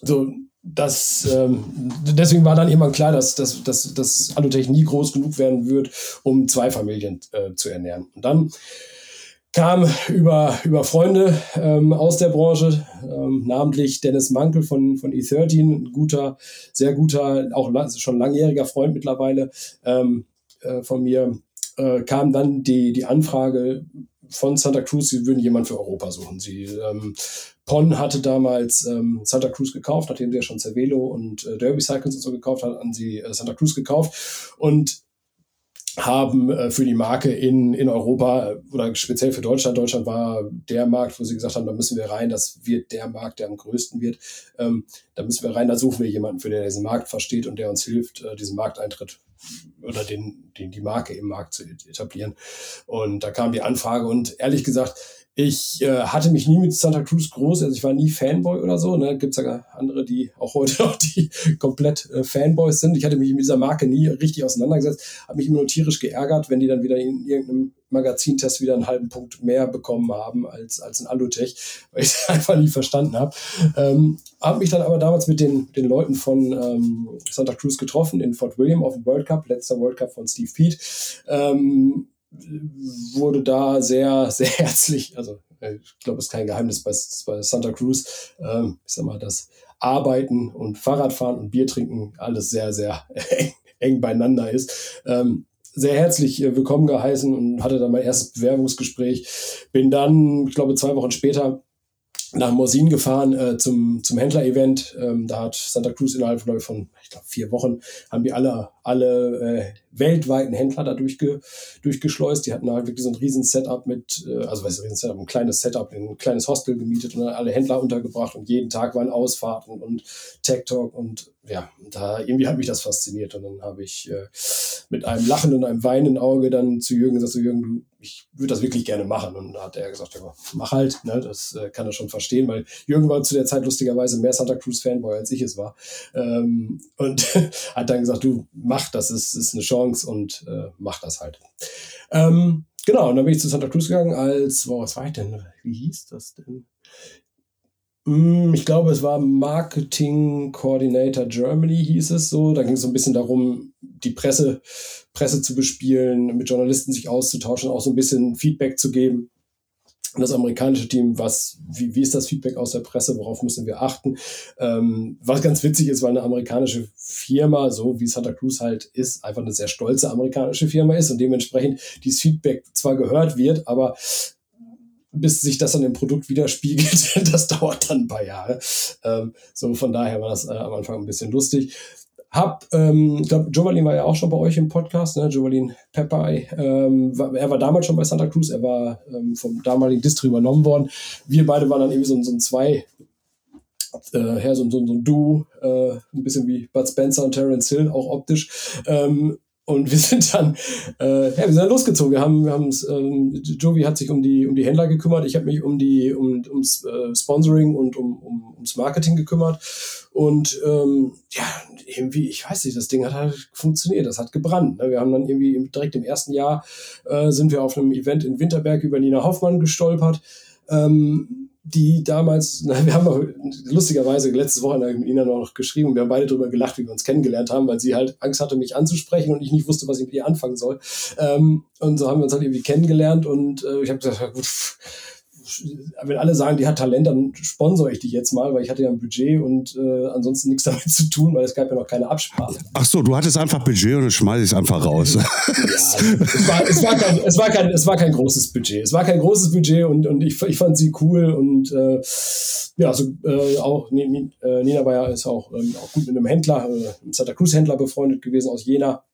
so, das, ähm, deswegen war dann irgendwann klar, dass, dass, dass, dass Alutech nie groß genug werden wird, um zwei Familien äh, zu ernähren. Und dann kam über, über Freunde ähm, aus der Branche, ähm, namentlich Dennis Mankel von, von E13, ein guter, sehr guter, auch schon langjähriger Freund mittlerweile ähm, äh, von mir, äh, kam dann die, die Anfrage von Santa Cruz, sie würden jemanden für Europa suchen. Sie, ähm, Pon hatte damals ähm, Santa Cruz gekauft, nachdem sie ja schon Cervelo und äh, Derby Cycles und so gekauft hat, haben sie äh, Santa Cruz gekauft. Und haben äh, für die Marke in, in Europa oder speziell für Deutschland. Deutschland war der Markt, wo sie gesagt haben, da müssen wir rein, das wird der Markt, der am größten wird. Ähm, da müssen wir rein, da suchen wir jemanden, für der diesen Markt versteht und der uns hilft, äh, diesen Markteintritt oder den, den, die Marke im Markt zu etablieren. Und da kam die Anfrage und ehrlich gesagt, ich äh, hatte mich nie mit Santa Cruz groß, also ich war nie Fanboy oder so. Ne? Gibt es ja andere, die auch heute noch die komplett äh, Fanboys sind. Ich hatte mich mit dieser Marke nie richtig auseinandergesetzt, habe mich immer nur tierisch geärgert, wenn die dann wieder in irgendeinem Magazintest wieder einen halben Punkt mehr bekommen haben als, als ein Alutech, weil ich es einfach nie verstanden habe. Ähm, habe mich dann aber damals mit den, den Leuten von ähm, Santa Cruz getroffen in Fort William auf dem World Cup, letzter World Cup von Steve Pete. Ähm, wurde da sehr, sehr herzlich, also äh, ich glaube, es ist kein Geheimnis bei, bei Santa Cruz, ähm, ich sag mal, das Arbeiten und Fahrradfahren und Bier trinken alles sehr, sehr eng, eng beieinander ist. Ähm, sehr herzlich äh, willkommen geheißen und hatte dann mein erstes Bewerbungsgespräch. Bin dann, ich glaube, zwei Wochen später nach Morsin gefahren äh, zum, zum Händler-Event. Ähm, da hat Santa Cruz innerhalb von, von ich glaube, vier Wochen haben die alle, alle äh, weltweiten Händler da durchge, durchgeschleust. Die hatten halt wirklich so ein riesen Setup mit, äh, also was ist ein Setup, ein kleines Setup, ein kleines Hostel gemietet und dann alle Händler untergebracht und jeden Tag waren Ausfahrten und Tech Talk und ja, da irgendwie hat mich das fasziniert. Und dann habe ich äh, mit einem lachenden und einem weinenden Auge dann zu Jürgen gesagt, so Jürgen, du, ich würde das wirklich gerne machen. Und da hat er gesagt, ja, mach halt, ne, das äh, kann er schon verstehen, weil Jürgen war zu der Zeit lustigerweise mehr Santa Cruz Fanboy als ich es war. Ähm, und hat dann gesagt, du mach, das ist, ist eine Chance und äh, mach das halt. Ähm, genau, und dann bin ich zu Santa Cruz gegangen als, boah, was war ich denn, wie hieß das denn? Mm, ich glaube, es war Marketing Coordinator Germany, hieß es so. Da ging es so ein bisschen darum, die Presse, Presse zu bespielen, mit Journalisten sich auszutauschen, auch so ein bisschen Feedback zu geben. Und das amerikanische Team, was, wie, wie ist das Feedback aus der Presse, worauf müssen wir achten? Ähm, was ganz witzig ist, weil eine amerikanische Firma, so wie Santa Cruz halt ist, einfach eine sehr stolze amerikanische Firma ist und dementsprechend dieses Feedback zwar gehört wird, aber bis sich das dann im Produkt widerspiegelt, das dauert dann ein paar Jahre. Ähm, so von daher war das äh, am Anfang ein bisschen lustig. Hab, ähm, ich glaube, Jovalin war ja auch schon bei euch im Podcast, ne? Jovalin Pepper. Ähm, er war damals schon bei Santa Cruz, er war ähm, vom damaligen Distri übernommen worden. Wir beide waren dann irgendwie so, so ein zwei, äh, her, so, so, so ein Duo, äh, ein bisschen wie Bud Spencer und Terence Hill, auch optisch. Ähm, und wir sind dann, äh, ja, wir sind dann losgezogen. Wir haben, wir haben ähm, Jovi hat sich um die, um die Händler gekümmert. Ich habe mich um die, um, ums äh, Sponsoring und um, um, ums Marketing gekümmert. Und ähm, ja, irgendwie, ich weiß nicht, das Ding hat halt funktioniert. Das hat gebrannt. Ne? Wir haben dann irgendwie direkt im ersten Jahr äh, sind wir auf einem Event in Winterberg über Nina Hoffmann gestolpert. Ähm, die damals, na, wir haben noch lustigerweise letztes Wochenende mit Ihnen noch geschrieben, wir haben beide darüber gelacht, wie wir uns kennengelernt haben, weil sie halt Angst hatte, mich anzusprechen und ich nicht wusste, was ich mit ihr anfangen soll. Ähm, und so haben wir uns halt irgendwie kennengelernt und äh, ich habe gesagt, gut, pff, wenn alle sagen, die hat Talent, dann sponsor ich die jetzt mal, weil ich hatte ja ein Budget und äh, ansonsten nichts damit zu tun, weil es gab ja noch keine Absprache. Ach so, du hattest einfach Budget und dann schmeiß ich es einfach raus. ja, es war, es, war kein, es, war kein, es war kein großes Budget. Es war kein großes Budget und, und ich, ich fand sie cool und äh, ja, also äh, auch äh, Nina ja ist auch, ähm, auch gut mit einem Händler, äh, einem Santa Cruz Händler befreundet gewesen aus Jena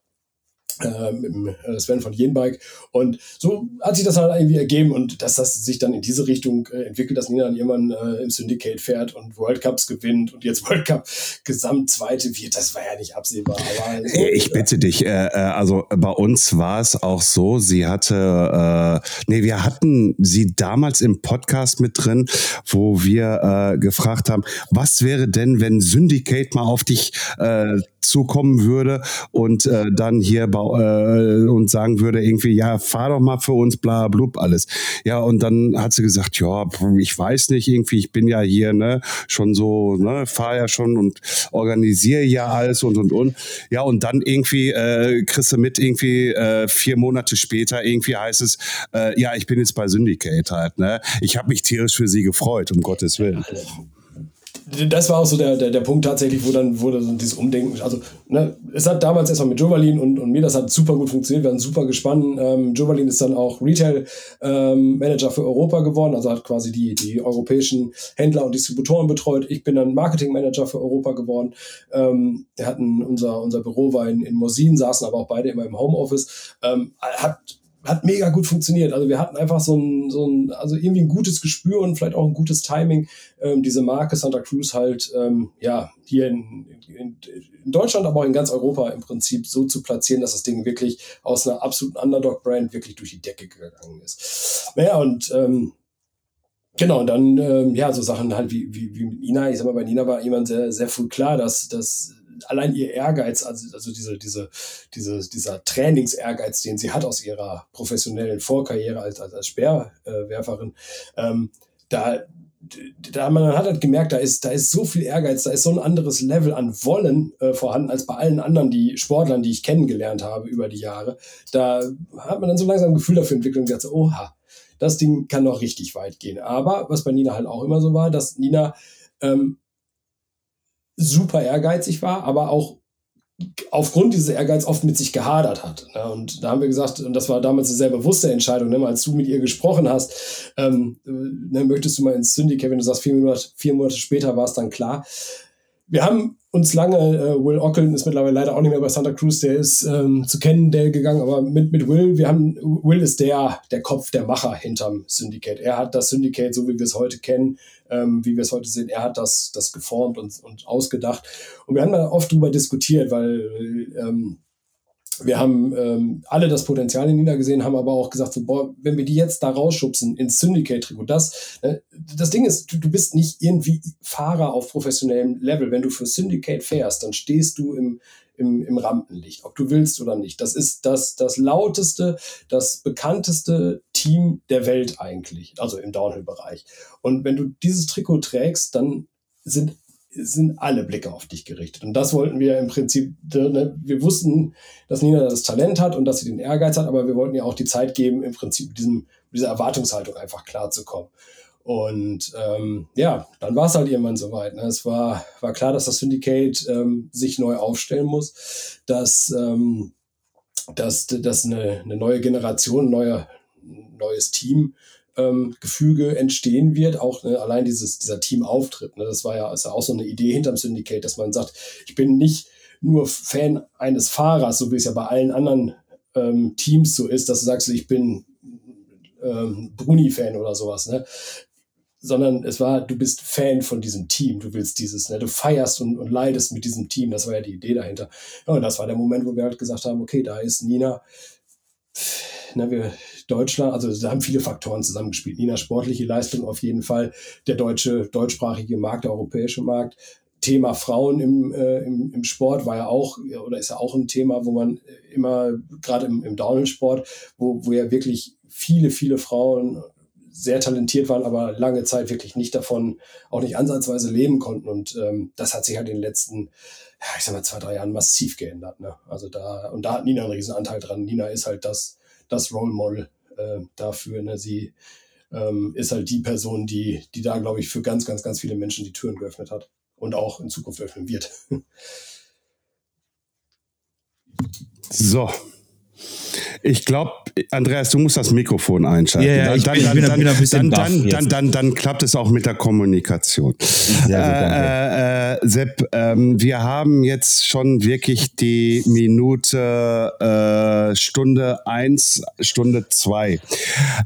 äh, mit dem äh, Sven von Jenbike. Und so hat sich das halt irgendwie ergeben und dass das sich dann in diese Richtung äh, entwickelt, dass Nina dann irgendwann äh, im Syndicate fährt und World Cups gewinnt und jetzt World Cup Gesamtzweite wird, das war ja nicht absehbar. Aber so, ich bitte dich, äh, also bei uns war es auch so, sie hatte, äh, nee, wir hatten sie damals im Podcast mit drin, wo wir äh, gefragt haben, was wäre denn, wenn Syndicate mal auf dich äh, zukommen würde und äh, dann hier bei, äh, und sagen würde irgendwie, ja, fahr doch mal für uns, bla, blub, alles. Ja, und dann hat sie gesagt, ja, ich weiß nicht, irgendwie, ich bin ja hier, ne, schon so, ne, fahr ja schon und organisiere ja alles und, und, und. Ja, und dann irgendwie äh, kriegst du mit irgendwie äh, vier Monate später irgendwie heißt es, äh, ja, ich bin jetzt bei Syndicate halt, ne. Ich habe mich tierisch für sie gefreut, um Gottes Willen das war auch so der, der, der Punkt tatsächlich, wo dann wurde so dieses Umdenken. Also, ne, es hat damals erstmal mit Jovalin und, und mir, das hat super gut funktioniert, wir waren super gespannt. Ähm, Jovalin ist dann auch Retail-Manager ähm, für Europa geworden, also hat quasi die, die europäischen Händler und Distributoren betreut. Ich bin dann Marketing-Manager für Europa geworden. Ähm, wir hatten unser, unser Büro war in, in Mosin, saßen aber auch beide immer im Homeoffice. Ähm, hat hat mega gut funktioniert. Also wir hatten einfach so ein, so ein, also irgendwie ein gutes Gespür und vielleicht auch ein gutes Timing, ähm, diese Marke Santa Cruz halt, ähm, ja, hier in, in, in, Deutschland, aber auch in ganz Europa im Prinzip so zu platzieren, dass das Ding wirklich aus einer absoluten Underdog-Brand wirklich durch die Decke gegangen ist. Naja, und ähm, Genau, und dann, ähm, ja, so Sachen halt wie, wie, wie Nina. Ich sag mal, bei Nina war jemand sehr, sehr früh klar, dass, dass allein ihr Ehrgeiz, also, also diese, diese, diese, dieser Trainingsehrgeiz, den sie hat aus ihrer professionellen Vorkarriere als, als, als Speerwerferin, ähm, da, da man hat halt gemerkt, da ist, da ist so viel Ehrgeiz, da ist so ein anderes Level an Wollen äh, vorhanden als bei allen anderen die Sportlern, die ich kennengelernt habe über die Jahre. Da hat man dann so langsam ein Gefühl dafür entwickelt und gesagt, so, oha, das Ding kann noch richtig weit gehen. Aber was bei Nina halt auch immer so war, dass Nina ähm, super ehrgeizig war, aber auch aufgrund dieses Ehrgeiz oft mit sich gehadert hat. Ne? Und da haben wir gesagt, und das war damals eine sehr bewusste Entscheidung, ne? als du mit ihr gesprochen hast, ähm, ne, möchtest du mal ins Syndicate, wenn du sagst, vier Monate, vier Monate später war es dann klar. Wir haben uns lange, äh, Will Ockeln ist mittlerweile leider auch nicht mehr bei Santa Cruz, der ist ähm, zu Cannondale gegangen, aber mit, mit Will, wir haben, Will ist der, der Kopf, der Macher hinterm Syndicate. Er hat das Syndicate, so wie wir es heute kennen, ähm, wie wir es heute sehen, er hat das, das geformt und, und ausgedacht. Und wir haben da oft drüber diskutiert, weil ähm, wir haben ähm, alle das Potenzial in Nina gesehen, haben aber auch gesagt, so, boah, wenn wir die jetzt da rausschubsen ins Syndicate-Trikot, das, äh, das Ding ist, du, du bist nicht irgendwie Fahrer auf professionellem Level. Wenn du für Syndicate fährst, dann stehst du im, im, im Rampenlicht, ob du willst oder nicht. Das ist das, das lauteste, das bekannteste Team der Welt eigentlich, also im Downhill-Bereich. Und wenn du dieses Trikot trägst, dann sind sind alle Blicke auf dich gerichtet. Und das wollten wir im Prinzip, ne, wir wussten, dass Nina das Talent hat und dass sie den Ehrgeiz hat, aber wir wollten ihr auch die Zeit geben, im Prinzip diesem, dieser Erwartungshaltung einfach klarzukommen. Und ähm, ja, dann war es halt irgendwann soweit. Ne? Es war, war klar, dass das Syndicate ähm, sich neu aufstellen muss, dass, ähm, dass, dass eine, eine neue Generation, neuer, neues Team ähm, Gefüge entstehen wird, auch ne, allein dieses, dieser Teamauftritt. Ne, das war ja, ist ja auch so eine Idee hinterm Syndicate, dass man sagt, ich bin nicht nur Fan eines Fahrers, so wie es ja bei allen anderen ähm, Teams so ist, dass du sagst, ich bin ähm, Bruni-Fan oder sowas, ne? Sondern es war, du bist Fan von diesem Team, du willst dieses, ne, du feierst und, und leidest mit diesem Team, das war ja die Idee dahinter. Ja, und das war der Moment, wo wir halt gesagt haben, okay, da ist Nina, ne, wir, Deutschland, also da haben viele Faktoren zusammengespielt. Nina sportliche Leistung auf jeden Fall, der deutsche, deutschsprachige Markt, der europäische Markt. Thema Frauen im, äh, im, im Sport war ja auch, oder ist ja auch ein Thema, wo man immer, gerade im, im Downhill-Sport, wo, wo ja wirklich viele, viele Frauen sehr talentiert waren, aber lange Zeit wirklich nicht davon, auch nicht ansatzweise leben konnten. Und ähm, das hat sich halt in den letzten, ja, ich sag mal, zwei, drei Jahren massiv geändert. Ne? Also da, und da hat Nina einen riesen Anteil dran. Nina ist halt das, das Role Model äh, dafür. Ne? Sie ähm, ist halt die Person, die, die da, glaube ich, für ganz, ganz, ganz viele Menschen die Türen geöffnet hat und auch in Zukunft öffnen wird. So, ich glaube, Andreas, du musst das Mikrofon einschalten. Ja, ja, ich dann, dann, klappt es auch mit der Kommunikation. Sehr gut, äh, äh, Sepp, ähm, wir haben jetzt schon wirklich die Minute äh, Stunde eins, Stunde zwei.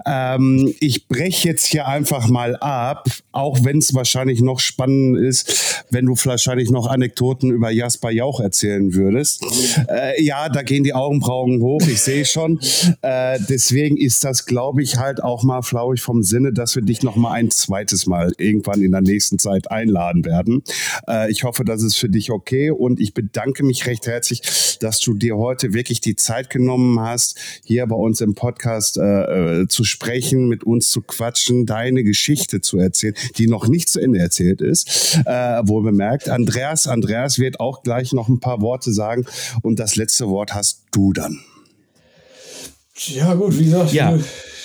Ähm, ich breche jetzt hier einfach mal ab, auch wenn es wahrscheinlich noch spannend ist, wenn du wahrscheinlich noch Anekdoten über Jasper Jauch erzählen würdest. Äh, ja, da gehen die Augenbrauen hoch. Ich sehe schon. Äh, deswegen ist das, glaube ich, halt auch mal flauig vom Sinne, dass wir dich noch mal ein zweites Mal irgendwann in der nächsten Zeit einladen werden. Äh, ich hoffe, das ist für dich okay und ich bedanke mich recht herzlich, dass du dir heute wirklich die Zeit genommen hast, hier bei uns im Podcast äh, äh zu sprechen, mit uns zu quatschen, deine Geschichte zu erzählen, die noch nicht zu Ende erzählt ist. Äh, wohl bemerkt. Andreas, Andreas wird auch gleich noch ein paar Worte sagen und das letzte Wort hast du dann. Ja, gut, wie gesagt, ja.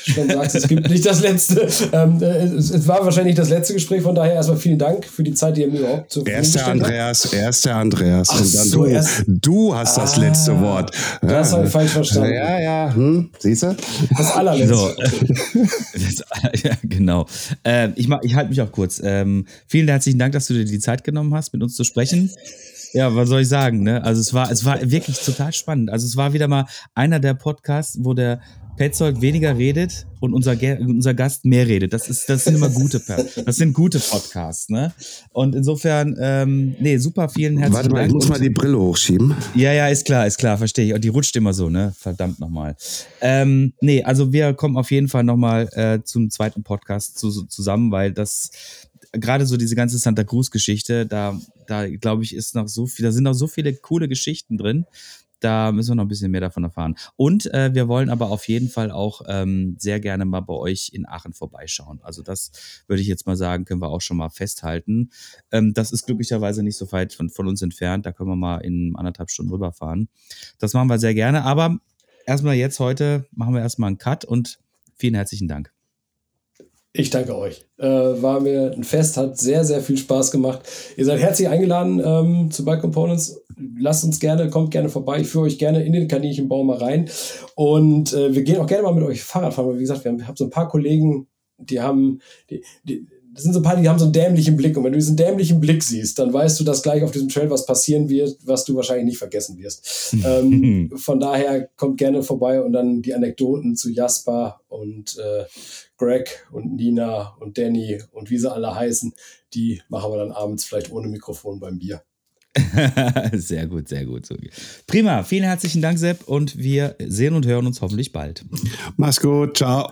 schon sagst, es gibt nicht das letzte. Ähm, äh, es, es, war wahrscheinlich das letzte Gespräch, von daher erstmal vielen Dank für die Zeit, die ihr mir überhaupt zur Verfügung Erster Andreas, erster Andreas. Ach und dann so, du, erst, du hast ah, das letzte Wort. Das habe ich falsch verstanden. Ja, ja, hm, siehst du? Das allerletzte. So. ja, genau. Äh, ich ich halte mich auch kurz. Ähm, vielen herzlichen Dank, dass du dir die Zeit genommen hast, mit uns zu sprechen. Ja, was soll ich sagen, ne? Also es war, es war wirklich total spannend. Also es war wieder mal einer der Podcasts, wo der Petzold weniger redet und unser, unser Gast mehr redet. Das ist, das sind immer gute, das sind gute Podcasts, ne? Und insofern, ähm, nee, super, vielen herzlichen Warte mal, Dank. ich muss mal die Brille hochschieben. Ja, ja, ist klar, ist klar, verstehe ich. Und die rutscht immer so, ne? Verdammt nochmal. Ähm, nee, also wir kommen auf jeden Fall nochmal äh, zum zweiten Podcast zu, zusammen, weil das, gerade so diese ganze Santa Cruz-Geschichte, da, da glaube ich, ist noch so viel, da sind noch so viele coole Geschichten drin. Da müssen wir noch ein bisschen mehr davon erfahren. Und äh, wir wollen aber auf jeden Fall auch ähm, sehr gerne mal bei euch in Aachen vorbeischauen. Also das würde ich jetzt mal sagen, können wir auch schon mal festhalten. Ähm, das ist glücklicherweise nicht so weit von, von uns entfernt. Da können wir mal in anderthalb Stunden rüberfahren. Das machen wir sehr gerne. Aber erstmal jetzt heute machen wir erstmal einen Cut und vielen herzlichen Dank. Ich danke euch. Äh, war mir ein Fest, hat sehr, sehr viel Spaß gemacht. Ihr seid herzlich eingeladen ähm, zu Bike Components. Lasst uns gerne, kommt gerne vorbei. Ich führe euch gerne in den Kaninchenbau mal rein. Und äh, wir gehen auch gerne mal mit euch Fahrrad fahren, weil wie gesagt, wir haben, so ein paar Kollegen, die haben, die, die, das sind so ein paar, die haben so einen dämlichen Blick. Und wenn du diesen dämlichen Blick siehst, dann weißt du, dass gleich auf diesem Trail was passieren wird, was du wahrscheinlich nicht vergessen wirst. ähm, von daher kommt gerne vorbei und dann die Anekdoten zu Jasper und äh, Greg und Nina und Danny und wie sie alle heißen, die machen wir dann abends vielleicht ohne Mikrofon beim Bier. sehr gut, sehr gut. Prima, vielen herzlichen Dank, Sepp, und wir sehen und hören uns hoffentlich bald. Mach's gut, ciao.